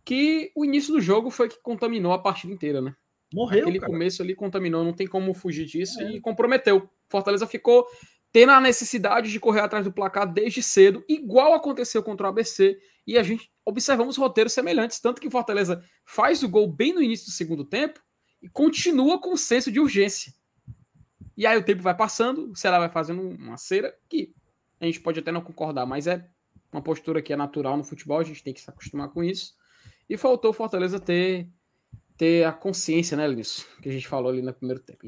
que o início do jogo foi que contaminou a partida inteira, né? Morreu. Aquele cara. começo ali contaminou, não tem como fugir disso é. e comprometeu. Fortaleza ficou tendo a necessidade de correr atrás do placar desde cedo, igual aconteceu contra o ABC, e a gente observamos roteiros semelhantes, tanto que Fortaleza faz o gol bem no início do segundo tempo e continua com o senso de urgência. E aí o tempo vai passando, o Ceará vai fazendo uma cera que a gente pode até não concordar, mas é uma postura que é natural no futebol, a gente tem que se acostumar com isso. E faltou Fortaleza ter, ter a consciência, né, que a gente falou ali no primeiro tempo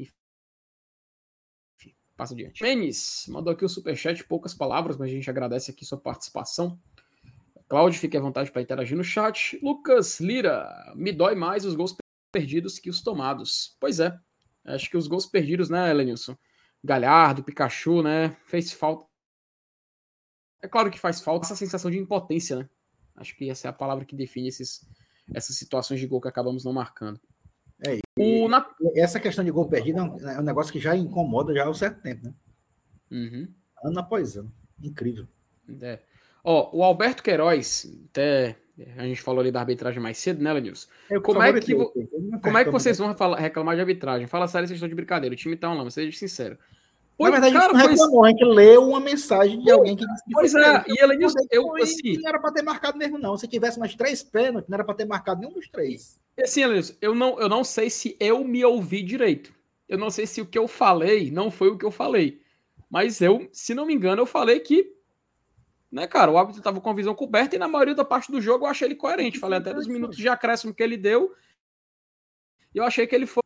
passa adiante. Menes mandou aqui o superchat, poucas palavras, mas a gente agradece aqui sua participação. Cláudio, fique à vontade para interagir no chat. Lucas Lira, me dói mais os gols perdidos que os tomados. Pois é, acho que os gols perdidos, né, Lenilson? Galhardo, Pikachu, né? Fez falta. É claro que faz falta essa sensação de impotência, né? Acho que essa é a palavra que define esses, essas situações de gol que acabamos não marcando. É, o, na... Essa questão de gol perdido é, é um negócio que já incomoda já há um certo tempo, né? Uhum. Ano após ano. Incrível. É. Ó, o Alberto Queiroz, até a gente falou ali da arbitragem mais cedo, né, Lenilson? Como é que, como é que vocês vão falar, reclamar de arbitragem? Fala sério, vocês estão de brincadeira. O time tá um lama, seja sincero. Pois, Na verdade, cara, a gente reclamou, foi... a gente leu uma mensagem de alguém que disse que Pois é, e ela disse, eu, assim... Não era para ter marcado mesmo, não. Se tivesse mais três pênaltis, não era para ter marcado nenhum dos três. Assim, Alex, eu não, eu não sei se eu me ouvi direito. Eu não sei se o que eu falei não foi o que eu falei. Mas eu, se não me engano, eu falei que, né, cara, o árbitro estava com a visão coberta e na maioria da parte do jogo eu achei ele coerente. Falei até dos minutos de acréscimo que ele deu. E eu achei que ele foi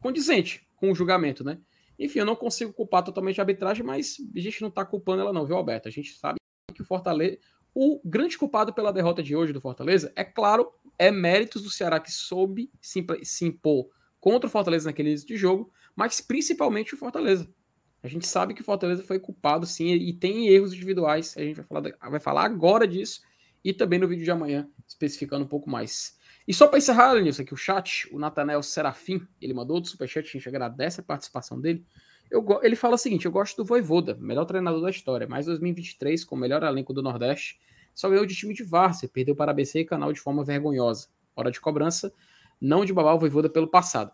condizente com o julgamento, né? Enfim, eu não consigo culpar totalmente a arbitragem, mas a gente não tá culpando ela não, viu, Alberto? A gente sabe que o Fortaleza... O grande culpado pela derrota de hoje do Fortaleza, é claro, é méritos do Ceará que soube se impor contra o Fortaleza naquele início de jogo, mas principalmente o Fortaleza. A gente sabe que o Fortaleza foi culpado sim e tem erros individuais. A gente vai falar, vai falar agora disso e também no vídeo de amanhã, especificando um pouco mais. E só para encerrar nisso aqui, o chat, o Natanel Serafim, ele mandou outro superchat, a gente agradece a participação dele. Eu, ele fala o seguinte: eu gosto do Voivoda, melhor treinador da história, mais 2023 com o melhor elenco do Nordeste só ganhou de time de Várzea, perdeu para ABC e Canal de forma vergonhosa. Hora de cobrança, não de babar o Voivoda pelo passado.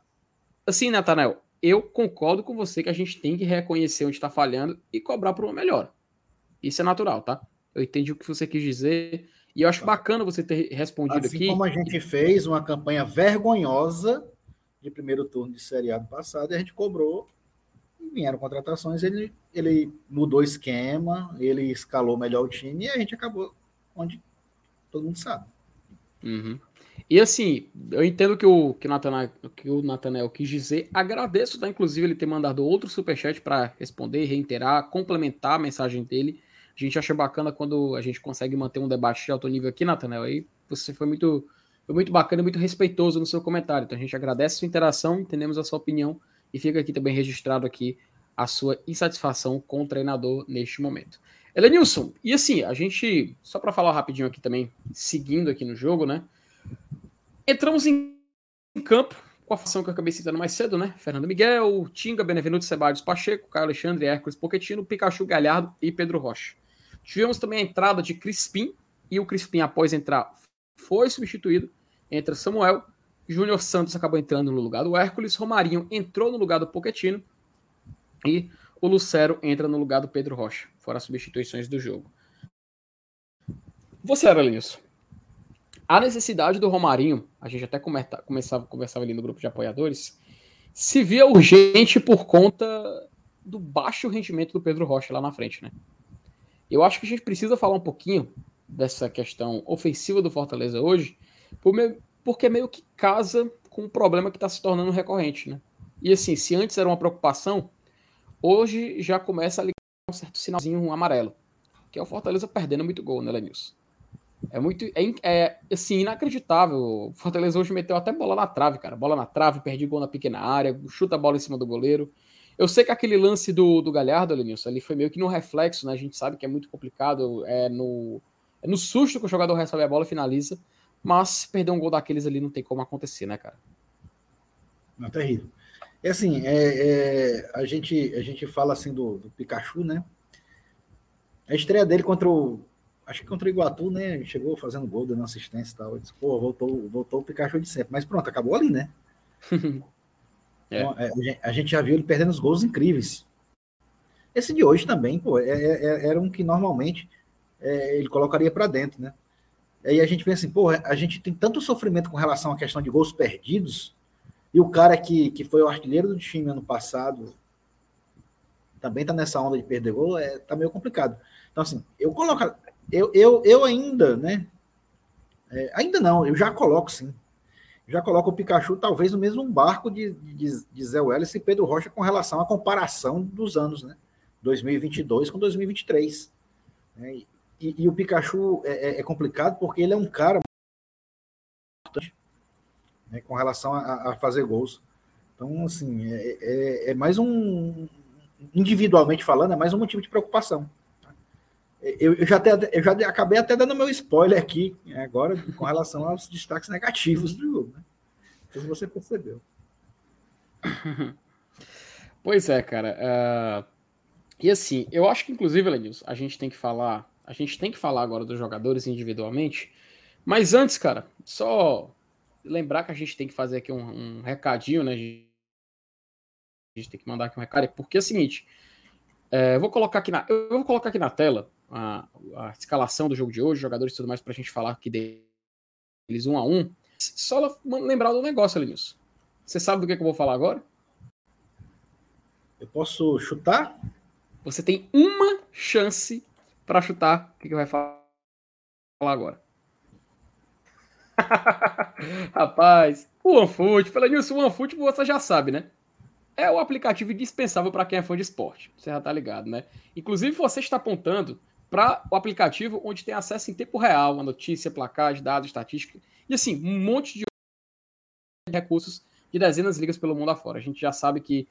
Assim, Nathanael, eu concordo com você que a gente tem que reconhecer onde está falhando e cobrar por uma melhora. Isso é natural, tá? Eu entendi o que você quis dizer e eu acho tá. bacana você ter respondido assim aqui. como a gente fez uma campanha vergonhosa de primeiro turno de Série A do passado e a gente cobrou vieram contratações, ele, ele mudou o esquema, ele escalou melhor o time e a gente acabou onde todo mundo sabe. Uhum. E assim, eu entendo que o que, que o Nathanael quis dizer. Agradeço, tá? Inclusive, ele ter mandado outro superchat para responder, reiterar, complementar a mensagem dele. A gente acha bacana quando a gente consegue manter um debate de alto nível aqui, Nathanael. Aí você foi muito, foi muito bacana e muito respeitoso no seu comentário. Então a gente agradece a sua interação, entendemos a sua opinião e fica aqui também registrado aqui a sua insatisfação com o treinador neste momento. Elenilson, e assim, a gente, só para falar rapidinho aqui também, seguindo aqui no jogo, né? Entramos em campo com a função que eu acabei citando mais cedo, né? Fernando Miguel, Tinga, Benevenuto, Ceballos, Pacheco, Caio Alexandre, Hércules, Poquetino, Pikachu, Galhardo e Pedro Rocha. Tivemos também a entrada de Crispim, e o Crispim, após entrar, foi substituído. Entra Samuel, Júnior Santos acabou entrando no lugar do Hércules, Romarinho entrou no lugar do Poquetino e o Lucero entra no lugar do Pedro Rocha. Foram as substituições do jogo. Você era nisso. A necessidade do Romarinho, a gente até começava, conversava ali no grupo de apoiadores, se via urgente por conta do baixo rendimento do Pedro Rocha lá na frente, né? Eu acho que a gente precisa falar um pouquinho dessa questão ofensiva do Fortaleza hoje, porque meio que casa com um problema que está se tornando recorrente, né? E assim, se antes era uma preocupação, hoje já começa a ligar um certo sinalzinho amarelo, que é o Fortaleza perdendo muito gol, né, Lenilson? É muito. É, é assim, inacreditável. O Fortaleza hoje meteu até bola na trave, cara. Bola na trave, perdi gol na pequena área, chuta a bola em cima do goleiro. Eu sei que aquele lance do, do Galhardo, Lenilson, ali foi meio que no reflexo, né? A gente sabe que é muito complicado. É no, é no susto que o jogador recebe a bola e finaliza. Mas perder um gol daqueles ali não tem como acontecer, né, cara? Não, terrível. É assim, é, é, a, gente, a gente fala assim do, do Pikachu, né? A estreia dele contra o, acho que contra o Iguatu, né? Chegou fazendo gol, dando assistência e tal. Eu disse, pô, voltou, voltou o Pikachu de sempre. Mas pronto, acabou ali, né? *laughs* é. Então, é, a gente já viu ele perdendo os gols incríveis. Esse de hoje também, pô, é, é, era um que normalmente ele colocaria para dentro, né? Aí a gente pensa assim, pô, a gente tem tanto sofrimento com relação à questão de gols perdidos, e o cara que, que foi o artilheiro do time ano passado também tá nessa onda de perder gol, é, tá meio complicado. Então, assim, eu coloco, eu, eu, eu ainda, né? É, ainda não, eu já coloco sim. Já coloco o Pikachu talvez no mesmo barco de, de, de Zé Welles e Pedro Rocha com relação à comparação dos anos, né? 2022 com 2023. É, e, e, o Pikachu é, é, é, complicado porque ele é um cara importante né, com relação a, a, fazer gols. Então, assim, é, é, é mais um. Individualmente falando, é mais um motivo de preocupação. Eu, eu, já até, eu já acabei até dando meu spoiler aqui, agora, com relação aos destaques negativos do jogo. Né? Não sei se você percebeu. *laughs* Pois é, cara. Uh, e assim, eu acho que, inclusive, Lenils, a gente tem que falar. A gente tem que falar agora dos jogadores individualmente. Mas antes, cara, só lembrar que a gente tem que fazer aqui um, um recadinho, né? A gente tem que mandar aqui um recado, porque é o seguinte. É, vou colocar aqui na, eu vou colocar aqui na tela a, a escalação do jogo de hoje, jogadores e tudo mais, para a gente falar aqui deles um a um. Só lembrar do negócio, Linus. Você sabe do que, que eu vou falar agora? Eu posso chutar? Você tem uma chance para chutar o que, que vai falar agora. *laughs* Rapaz, o OneFoot, pela Nilson, o OneFoot você já sabe, né? É o aplicativo indispensável para quem é fã de esporte. Você já tá ligado, né? Inclusive, você está apontando para o aplicativo onde tem acesso em tempo real, a notícia, placar, dados, estatística e assim, um monte de recursos de dezenas de ligas pelo mundo afora. A gente já sabe que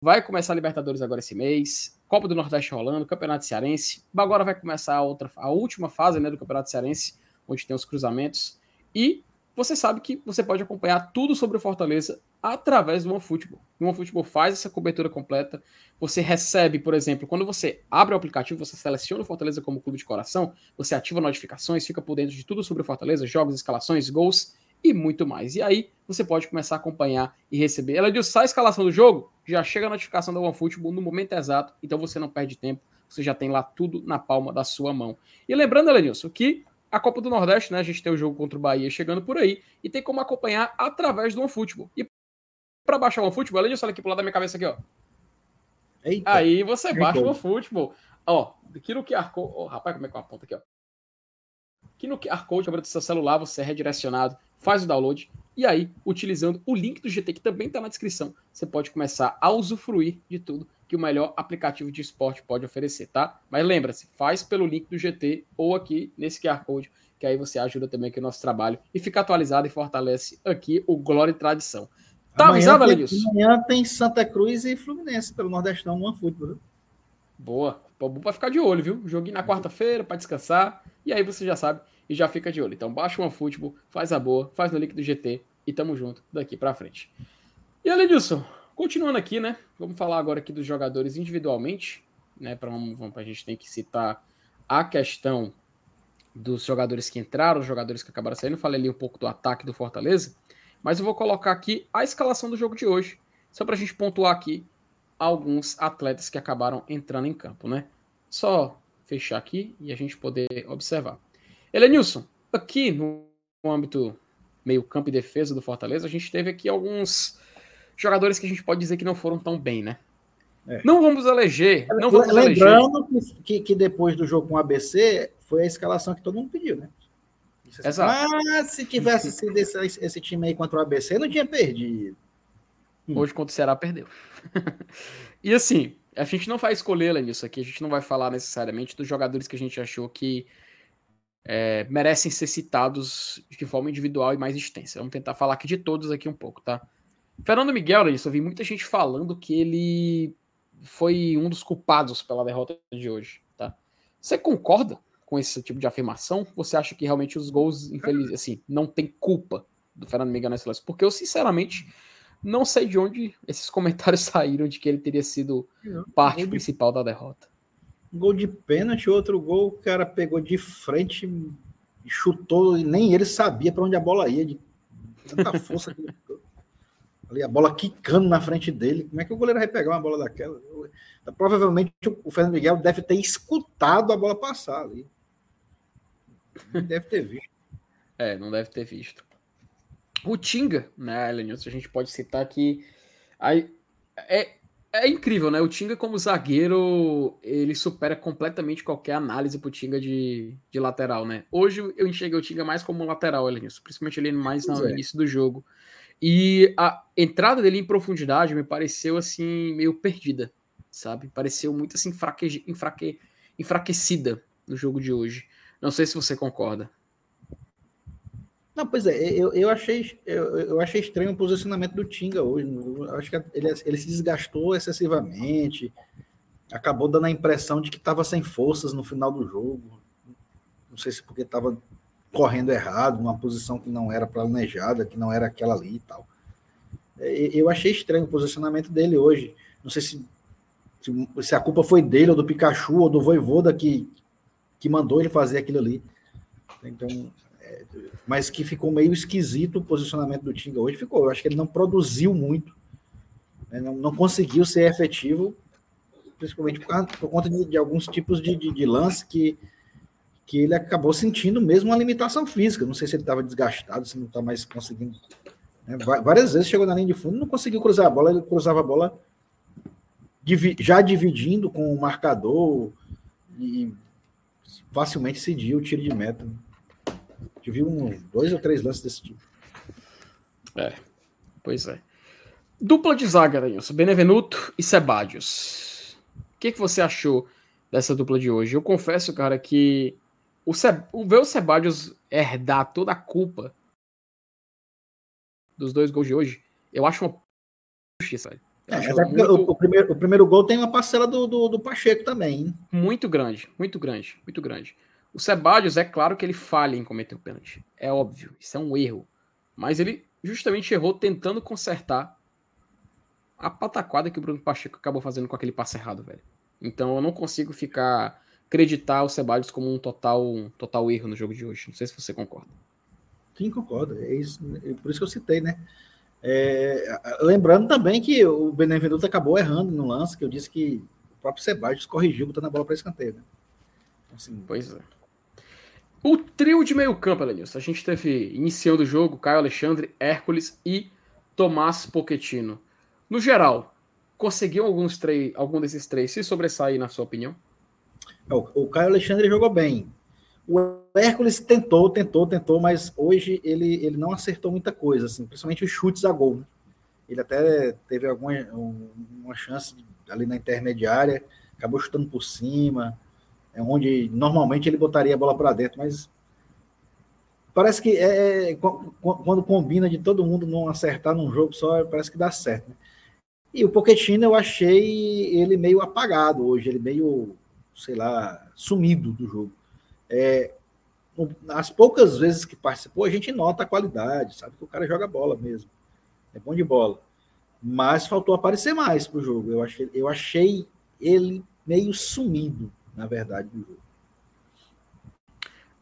vai começar a Libertadores agora esse mês, Copa do Nordeste rolando, Campeonato Cearense, agora vai começar a outra a última fase, né, do Campeonato Cearense, onde tem os cruzamentos e você sabe que você pode acompanhar tudo sobre o Fortaleza através do OneFootball. O OneFootball faz essa cobertura completa. Você recebe, por exemplo, quando você abre o aplicativo, você seleciona o Fortaleza como clube de coração, você ativa notificações, fica por dentro de tudo sobre o Fortaleza, jogos, escalações, gols e muito mais. E aí você pode começar a acompanhar e receber. Ela diz, sai a escalação do jogo, já chega a notificação da OneFootball no momento exato, então você não perde tempo, você já tem lá tudo na palma da sua mão. E lembrando, Elenilson, que a Copa do Nordeste, né? A gente tem o jogo contra o Bahia chegando por aí e tem como acompanhar através do OneFootball. E para baixar o OneFootball, além disso, olha aqui pro lado da minha cabeça aqui, ó. Eita. Aí você baixa o futebol. Ó, aqui no QR Code. Oh, rapaz, como é que eu aponto aqui, ó? Aqui no QR Code, do seu celular, você é redirecionado, faz o download. E aí, utilizando o link do GT, que também está na descrição, você pode começar a usufruir de tudo que o melhor aplicativo de esporte pode oferecer, tá? Mas lembra-se, faz pelo link do GT ou aqui nesse QR Code, que aí você ajuda também aqui o nosso trabalho e fica atualizado e fortalece aqui o Glória e Tradição. Tá avisado, Lenilson? Amanhã tem Santa Cruz e Fluminense pelo Nordestão, no futebol. Boa. Bom para ficar de olho, viu? Joguinho na quarta-feira para descansar. E aí você já sabe e já fica de olho. Então baixa o futebol, faz a boa, faz no link do GT e tamo junto daqui para frente. E além disso, continuando aqui, né? Vamos falar agora aqui dos jogadores individualmente, né? Para a gente tem que citar a questão dos jogadores que entraram, os jogadores que acabaram saindo. Falei ali um pouco do ataque do Fortaleza, mas eu vou colocar aqui a escalação do jogo de hoje, só para a gente pontuar aqui alguns atletas que acabaram entrando em campo, né? Só fechar aqui e a gente poder observar. Elenilson, aqui no âmbito meio campo e defesa do Fortaleza, a gente teve aqui alguns jogadores que a gente pode dizer que não foram tão bem, né? É. Não vamos eleger. Não vamos Lembrando eleger. Que, que depois do jogo com o ABC, foi a escalação que todo mundo pediu, né? Exato. Mas se tivesse sido esse, esse, time aí contra o ABC, não tinha perdido. Hum. Hoje contra o Ceará perdeu. *laughs* e assim, a gente não vai escolher nisso aqui, a gente não vai falar necessariamente dos jogadores que a gente achou que é, merecem ser citados de forma individual e mais extensa. Vamos tentar falar aqui de todos aqui um pouco, tá? Fernando Miguel, isso, eu vi muita gente falando que ele foi um dos culpados pela derrota de hoje, tá? Você concorda com esse tipo de afirmação? Você acha que realmente os gols, infelizmente, assim, não tem culpa do Fernando Miguel nesse lance? Porque eu, sinceramente, não sei de onde esses *laughs* comentários saíram de que ele teria sido parte gol principal de... da derrota. Gol de pênalti, outro gol, o cara pegou de frente chutou, e nem ele sabia para onde a bola ia, de tanta força que ele *laughs* ali a bola quicando na frente dele. Como é que o goleiro vai pegar uma bola daquela? Provavelmente o Fernando Miguel deve ter escutado a bola passar ali. Deve ter visto. É, não deve ter visto. O Tinga, né, Elenilson, a gente pode citar que aí, é, é incrível, né? O Tinga como zagueiro, ele supera completamente qualquer análise pro Tinga de, de lateral, né? Hoje eu enxerguei o Tinga mais como lateral, Elenilson, principalmente ele mais no é. início do jogo. E a entrada dele em profundidade me pareceu assim meio perdida, sabe? Pareceu muito assim enfraque, enfraque, enfraquecida no jogo de hoje. Não sei se você concorda. Não, pois é, eu, eu, achei, eu, eu achei estranho o posicionamento do Tinga hoje. Eu acho que ele, ele se desgastou excessivamente, acabou dando a impressão de que estava sem forças no final do jogo. Não sei se porque estava correndo errado, numa posição que não era planejada, que não era aquela ali e tal. Eu achei estranho o posicionamento dele hoje. Não sei se, se, se a culpa foi dele, ou do Pikachu, ou do Voivoda que, que mandou ele fazer aquilo ali. Então, é, mas que ficou meio esquisito o posicionamento do Tinga hoje. Ficou. Eu acho que ele não produziu muito, né? não, não, conseguiu ser efetivo, principalmente por, por conta de, de, alguns tipos de, de, de lance que, que ele acabou sentindo mesmo uma limitação física. Não sei se ele estava desgastado, se não está mais conseguindo. Né? Várias vezes chegou na linha de fundo não conseguiu cruzar a bola, ele cruzava a bola já dividindo com o marcador e facilmente cedia o tiro de meta. Vi um, dois ou três lances desse tipo. É, pois é. Dupla de zaga, Danilson. Benevenuto e Sebadios. O que, que você achou dessa dupla de hoje? Eu confesso, cara, que o, Se... o ver o Sebadios herdar toda a culpa dos dois gols de hoje, eu acho uma justiça. É, muito... o, o, primeiro, o primeiro gol tem uma parcela do, do, do Pacheco também. Hein? Muito grande, muito grande, muito grande. O Sebadios, é claro que ele falha em cometer o pênalti. É óbvio, isso é um erro. Mas ele justamente errou tentando consertar a pataquada que o Bruno Pacheco acabou fazendo com aquele passe errado, velho. Então eu não consigo ficar acreditar o Sebadios como um total, um total erro no jogo de hoje. Não sei se você concorda. Sim, concordo. É isso, é por isso que eu citei, né? É, lembrando também que o Benevenuto acabou errando no lance, que eu disse que o próprio Sebadios corrigiu botando a bola para escanteio. Né? Assim, pois é. O trio de meio campo, Elenilson. A gente teve, iniciando o jogo, Caio Alexandre, Hércules e Tomás Pochettino. No geral, conseguiu alguns três, algum desses três se sobressair, na sua opinião? O, o Caio Alexandre jogou bem. O Hércules tentou, tentou, tentou, mas hoje ele, ele não acertou muita coisa, assim, principalmente os chutes a gol. Né? Ele até teve alguma uma chance ali na intermediária, acabou chutando por cima, é onde normalmente ele botaria a bola para dentro, mas parece que é, é quando combina de todo mundo não acertar num jogo só, parece que dá certo. Né? E o Pochettino eu achei ele meio apagado hoje, ele meio, sei lá, sumido do jogo. É, as poucas vezes que participou, a gente nota a qualidade, sabe que o cara joga bola mesmo. É bom de bola. Mas faltou aparecer mais pro jogo. Eu achei, eu achei ele meio sumido, na verdade, do jogo.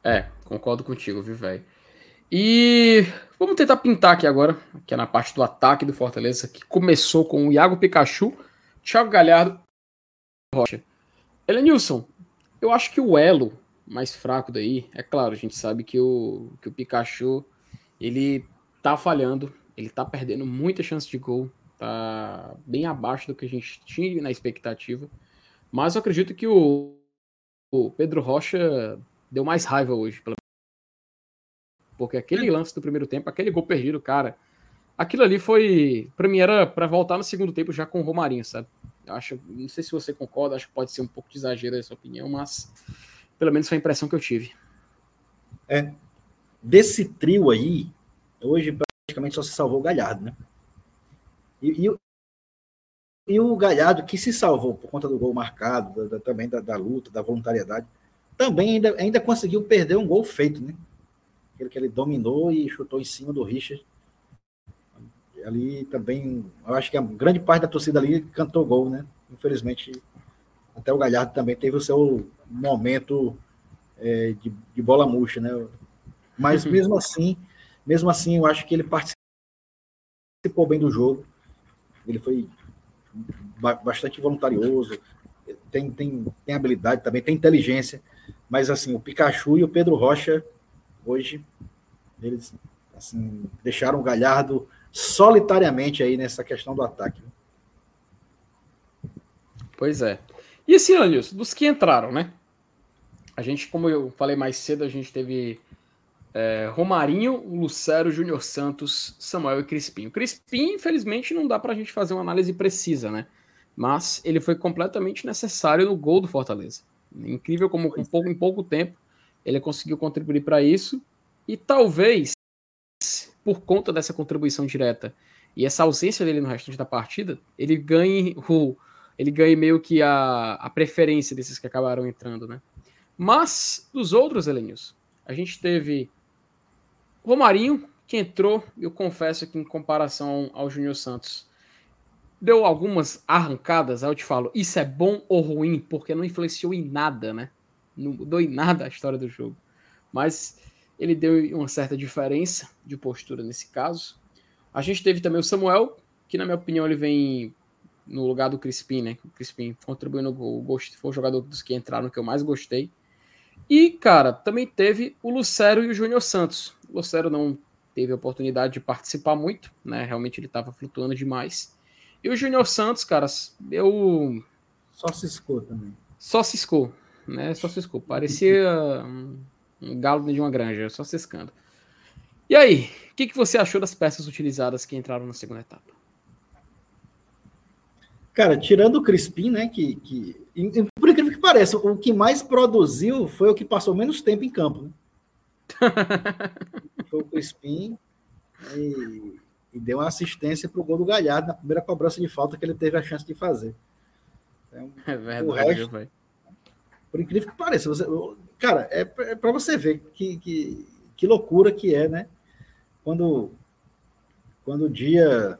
É, concordo contigo, viu, velho? E vamos tentar pintar aqui agora, que é na parte do ataque do Fortaleza, que começou com o Iago Pikachu, Thiago Galhardo e Rocha. Elenilson, eu acho que o elo mais fraco daí, é claro, a gente sabe que o, que o Pikachu ele tá falhando, ele tá perdendo muita chance de gol, tá bem abaixo do que a gente tinha na expectativa. Mas eu acredito que o, o Pedro Rocha deu mais raiva hoje. Porque aquele lance do primeiro tempo, aquele gol perdido, cara, aquilo ali foi. Pra mim era para voltar no segundo tempo já com o Romarinho, sabe? Eu acho, não sei se você concorda, acho que pode ser um pouco de exagero essa opinião, mas pelo menos foi a impressão que eu tive. É. Desse trio aí, hoje praticamente só se salvou o Galhardo, né? E, e, e, o Galhardo, que se salvou por conta do gol marcado, da, da, também da, da, luta, da voluntariedade, também ainda, ainda conseguiu perder um gol feito, né? Aquele que ele dominou e chutou em cima do Richard. Ali também, eu acho que a grande parte da torcida ali cantou gol, né? Infelizmente, até o Galhardo também teve o seu momento é, de, de, bola murcha, né? Mas uhum. mesmo assim, mesmo assim, eu acho que ele participou bem do jogo. Ele foi bastante voluntarioso, tem, tem, tem habilidade também, tem inteligência. Mas assim, o Pikachu e o Pedro Rocha, hoje, eles assim, deixaram o Galhardo solitariamente aí nessa questão do ataque. Pois é. E assim, Anilson, dos que entraram, né? A gente, como eu falei mais cedo, a gente teve é, Romarinho, Lucero, Júnior Santos, Samuel e Crispim. O Crispim, infelizmente, não dá para a gente fazer uma análise precisa, né? Mas ele foi completamente necessário no gol do Fortaleza. Incrível como com pouco, em pouco tempo ele conseguiu contribuir para isso. E talvez, por conta dessa contribuição direta e essa ausência dele no restante da partida, ele ganhe o, ele ganhe meio que a, a preferência desses que acabaram entrando, né? Mas dos outros, Elenius, a gente teve Romarinho, que entrou, eu confesso que em comparação ao Júnior Santos, deu algumas arrancadas, aí eu te falo, isso é bom ou ruim, porque não influenciou em nada, né? Não mudou em nada a história do jogo. Mas ele deu uma certa diferença de postura nesse caso. A gente teve também o Samuel, que na minha opinião ele vem no lugar do Crispim, né? O Crispim contribuiu no gol, foi o jogador dos que entraram que eu mais gostei. E, cara, também teve o Lucero e o Júnior Santos. O Lucero não teve a oportunidade de participar muito, né? Realmente ele estava flutuando demais. E o Júnior Santos, cara, eu. Só ciscou também. Só ciscou, né? Só ciscou. Parecia um, um galo de uma granja, só ciscando. E aí, o que, que você achou das peças utilizadas que entraram na segunda etapa? Cara, tirando o Crispim, né? Que, que por incrível que pareça, o que mais produziu foi o que passou menos tempo em campo. Né? *laughs* foi o Crispim e, e, deu uma assistência para o gol do Galhardo na primeira cobrança de falta que ele teve a chance de fazer. Então, é verdade, o resto, por incrível que pareça, você, cara, é, é para você ver que, que, que loucura que é, né? Quando, quando o dia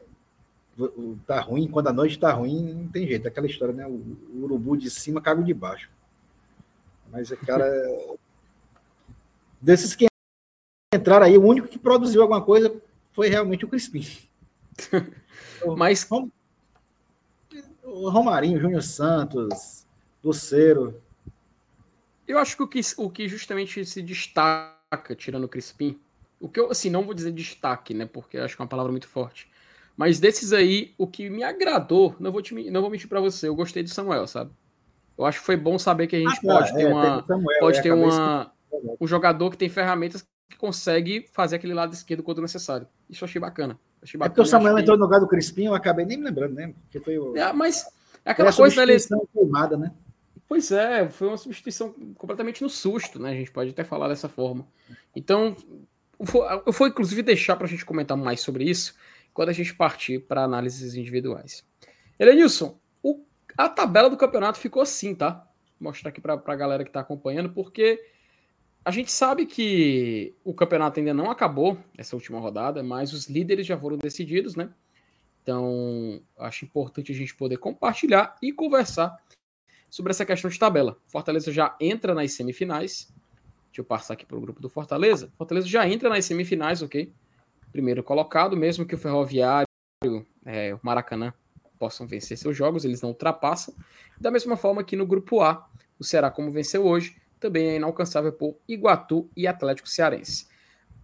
tá ruim, quando a noite tá ruim, não tem jeito. Aquela história, né? O, o urubu de cima caga de baixo. Mas, cara, *laughs* desses que entraram aí, o único que produziu alguma coisa foi realmente o Crispim. *laughs* Mas. O Romarinho, Júnior Santos, Luceiro. Eu acho que o que, o que justamente se destaca, tirando o Crispim, o que eu, assim, não vou dizer destaque, né? Porque acho que é uma palavra muito forte Mas desses aí, o que me agradou, não vou, te, não vou mentir para você, eu gostei do Samuel, sabe? Eu acho que foi bom saber que a gente ah, pode tá, ter é, uma. Samuel, pode é, ter uma, um jogador que tem ferramentas que consegue fazer aquele lado esquerdo quando necessário. Isso eu achei bacana. Achei bacana é porque o Samuel entrou no lugar do Crispim, eu acabei nem me lembrando, né? Porque foi o... É, mas é aquela coisa, né? Queimada, né? Pois é, foi uma substituição completamente no susto, né? A gente pode até falar dessa forma. Então, eu vou inclusive deixar para a gente comentar mais sobre isso quando a gente partir para análises individuais. Elenilson, o, a tabela do campeonato ficou assim, tá? Vou mostrar aqui para a galera que está acompanhando, porque a gente sabe que o campeonato ainda não acabou, essa última rodada, mas os líderes já foram decididos, né? Então, acho importante a gente poder compartilhar e conversar sobre essa questão de tabela. Fortaleza já entra nas semifinais. Deixa eu passar aqui para o grupo do Fortaleza. Fortaleza já entra nas semifinais, ok? Primeiro colocado, mesmo que o Ferroviário, é, o Maracanã possam vencer seus jogos, eles não ultrapassam. Da mesma forma que no grupo A, o Ceará, como venceu hoje, também é inalcançável por Iguatu e Atlético Cearense.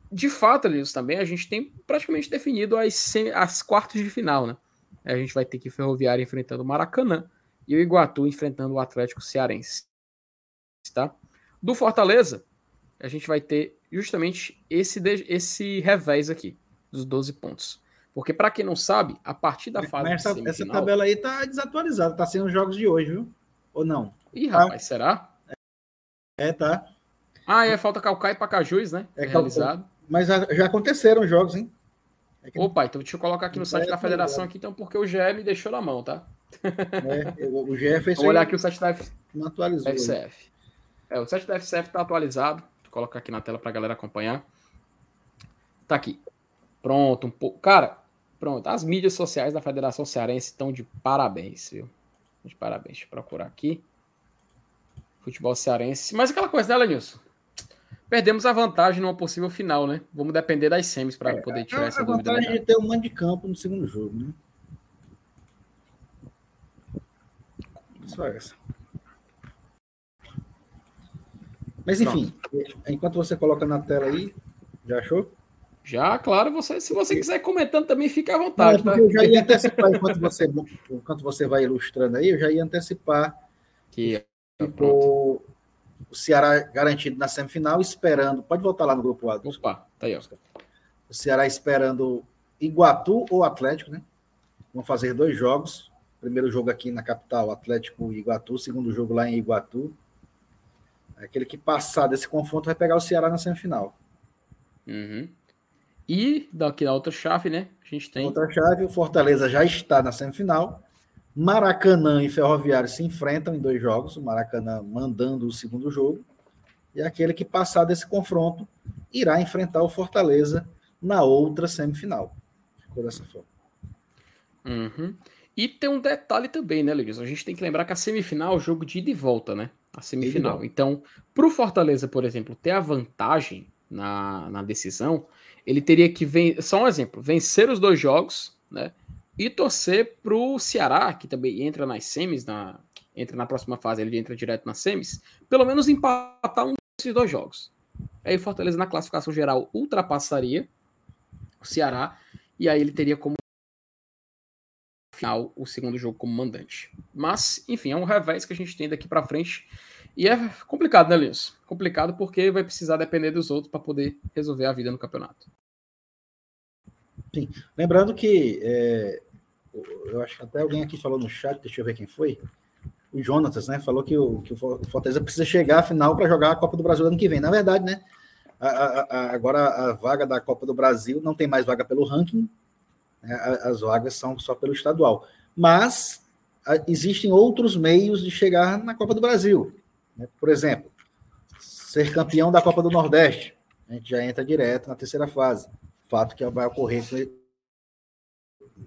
De fato, Elias, também a gente tem praticamente definido as, as quartas de final, né? A gente vai ter que Ferroviário enfrentando o Maracanã e o Iguatu enfrentando o Atlético Cearense. Tá? Do Fortaleza, a gente vai ter justamente esse, esse revés aqui, dos 12 pontos. Porque, para quem não sabe, a partir da fase. Mas essa, semifinal... essa tabela aí tá desatualizada, tá sendo os jogos de hoje, viu? Ou não? Ih, rapaz, será? É, tá. Ah, é falta Calcaia e Pacajus, né? É realizado. Mas já aconteceram jogos, hein? É que... Opa, então deixa eu colocar aqui no site da federação aqui, então, porque o GE me deixou na mão, tá? É, o GE fez Vamos olhar aqui o site da F... não atualizou, FCF. É, o site da FCF está atualizado. Vou colocar aqui na tela para a galera acompanhar. Tá aqui. Pronto, um pouco. Cara, pronto. As mídias sociais da Federação Cearense estão de parabéns, viu? De parabéns. Deixa eu procurar aqui. Futebol cearense. Mas aquela coisa, né, Lenilson? Perdemos a vantagem numa possível final, né? Vamos depender das semis para é, poder tirar essa dúvida. A vantagem né, de ter um mando de campo no segundo jogo, né? Só essa. Mas enfim, Pronto. enquanto você coloca na tela aí, já achou? Já, claro, você, se você quiser comentando também, fica à vontade. Não, tá? Eu já ia antecipar, enquanto você, enquanto você vai ilustrando aí, eu já ia antecipar que ficou o Ceará garantido na semifinal, esperando. Pode voltar lá no grupo A. Opa, tá aí, Oscar. O Ceará esperando Iguatu ou Atlético, né? Vão fazer dois jogos. Primeiro jogo aqui na capital, Atlético e Iguatu. Segundo jogo lá em Iguatu. Aquele que passar desse confronto vai pegar o Ceará na semifinal. Uhum. E daqui na outra chave, né? A gente tem. Outra chave, o Fortaleza já está na semifinal. Maracanã e Ferroviário se enfrentam em dois jogos. O Maracanã mandando o segundo jogo. E aquele que passar desse confronto irá enfrentar o Fortaleza na outra semifinal. Ficou dessa forma. Uhum. E tem um detalhe também, né, Luiz? A gente tem que lembrar que a semifinal é o jogo de ida e volta, né? A semifinal. Então, para o Fortaleza, por exemplo, ter a vantagem na, na decisão, ele teria que vencer. Só um exemplo: vencer os dois jogos, né? E torcer para o Ceará, que também entra nas semis, na, entra na próxima fase, ele entra direto nas semis, pelo menos empatar um desses dois jogos. Aí Fortaleza, na classificação geral, ultrapassaria o Ceará, e aí ele teria como final o segundo jogo como mandante. Mas, enfim, é um revés que a gente tem daqui para frente. E é complicado, né, Linus? Complicado porque vai precisar depender dos outros para poder resolver a vida no campeonato. Sim. Lembrando que é, eu acho que até alguém aqui falou no chat, deixa eu ver quem foi. O Jonatas, né? Falou que o, que o Fortaleza precisa chegar à final para jogar a Copa do Brasil ano que vem. Na verdade, né? A, a, a, agora a vaga da Copa do Brasil não tem mais vaga pelo ranking, né, as vagas são só pelo estadual. Mas existem outros meios de chegar na Copa do Brasil. Né? Por exemplo, ser campeão da Copa do Nordeste. A gente já entra direto na terceira fase. Fato que vai ocorrer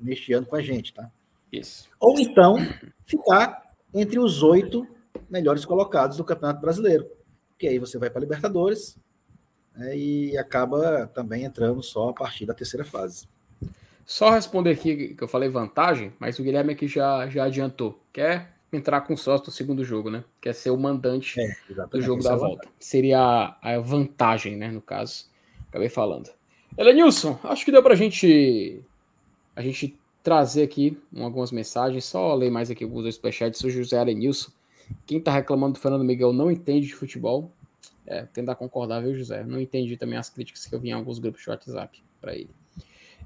neste ano com a gente, tá? Isso. Ou então ficar entre os oito melhores colocados do Campeonato Brasileiro. Porque aí você vai para Libertadores né, e acaba também entrando só a partir da terceira fase. Só responder aqui que eu falei vantagem, mas o Guilherme aqui já, já adiantou. Quer entrar com sócio do segundo jogo, né? Quer ser o mandante é, do jogo da é volta. Seria a, a, vantagem, né? No caso. Acabei falando. Elenilson, acho que deu pra gente a gente trazer aqui algumas mensagens, só ler mais aqui alguns dois superchats. O José Arenilson, quem tá reclamando do Fernando Miguel não entende de futebol. É, tentar concordar, viu, José? Não entendi também as críticas que eu vi em alguns grupos de WhatsApp para ele.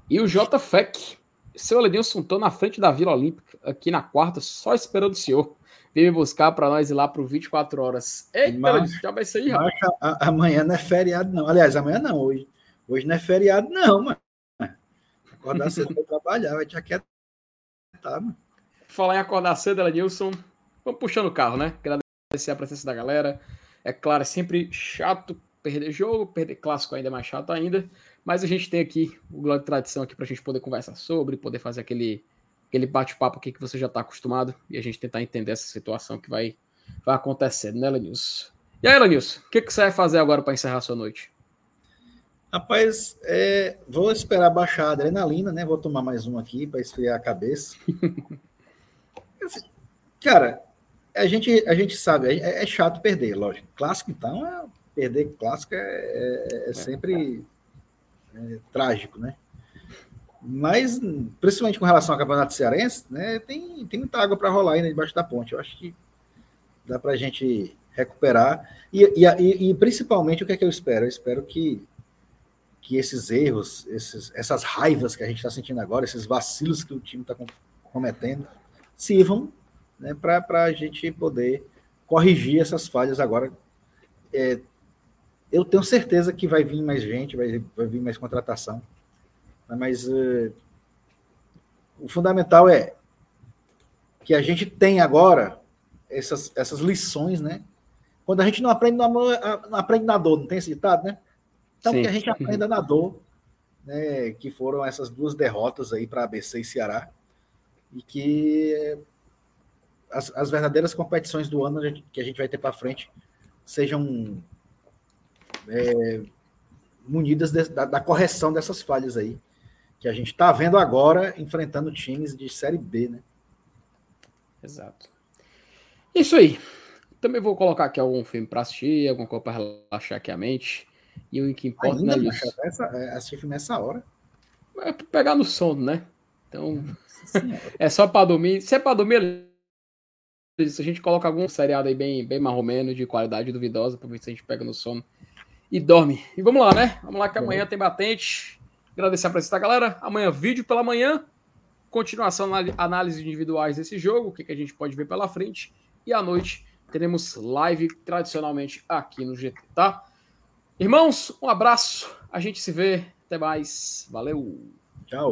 E o JFEC, seu Elenilson, tô na frente da Vila Olímpica, aqui na quarta, só esperando o senhor. Vem me buscar para nós ir lá pro 24 horas. Eita, mas, já vai sair, rapaz. Amanhã não é feriado, não. Aliás, amanhã não, hoje. Hoje não é feriado, não, mano. Acordar cedo para trabalhar, vai te aquietar, mano. Falar em acordar cedo, Elenilson, vamos puxando o carro, né? Agradecer a presença da galera. É claro, é sempre chato perder jogo, perder clássico ainda é mais chato ainda. Mas a gente tem aqui o Globo de Tradição aqui para a gente poder conversar sobre, poder fazer aquele, aquele bate-papo aqui que você já está acostumado e a gente tentar entender essa situação que vai, vai acontecendo, né, Lenilson? E aí, Lenilson, o que, que você vai fazer agora para encerrar a sua noite? Rapaz, é, vou esperar baixar a adrenalina, né? Vou tomar mais um aqui para esfriar a cabeça. *laughs* Cara, a gente, a gente sabe, é, é, chato perder, lógico. Clássico, então, é, perder clássico é, é, é sempre é, trágico, né? Mas, principalmente com relação ao campeonato cearense, né, tem, tem muita água para rolar ainda debaixo da ponte. Eu acho que dá para a gente recuperar. E, e, e, principalmente, o que é que eu espero? Eu espero que, que esses erros, esses, essas raivas que a gente está sentindo agora, esses vacilos que o time está cometendo, sirvam né, para a gente poder corrigir essas falhas agora. É, eu tenho certeza que vai vir mais gente, vai, vai vir mais contratação. Né, mas uh, o fundamental é que a gente tem agora essas, essas lições, né? Quando a gente não aprende, não, não aprende na dor, não tem esse ditado, né? Então, Sim. que a gente aprenda na dor, né? Que foram essas duas derrotas aí para ABC e Ceará. E que as, as verdadeiras competições do ano que a gente vai ter para frente sejam é, munidas de, da, da, correção dessas falhas aí, que a gente está vendo agora enfrentando times de Série B, né? Exato. Isso aí. Também vou colocar aqui algum filme para assistir, alguma coisa para relaxar aqui a mente. E o que importa Ainda, né, isso. Essa, é, assistir filme nessa hora. É para pegar no sono, né? Então, é só para dormir. Se é para dormir, a gente coloca algum seriado aí bem, bem marromeno, de qualidade duvidosa, para ver se a gente pega no sono e dorme. E vamos lá, né? Vamos lá que amanhã tem batente. Agradecer a presença da galera. Amanhã, vídeo pela manhã. Continuação análise individuais desse jogo, o que, que a gente pode ver pela frente. E à noite teremos live tradicionalmente aqui no GT, tá? Irmãos, um abraço. A gente se vê. Até mais. Valeu.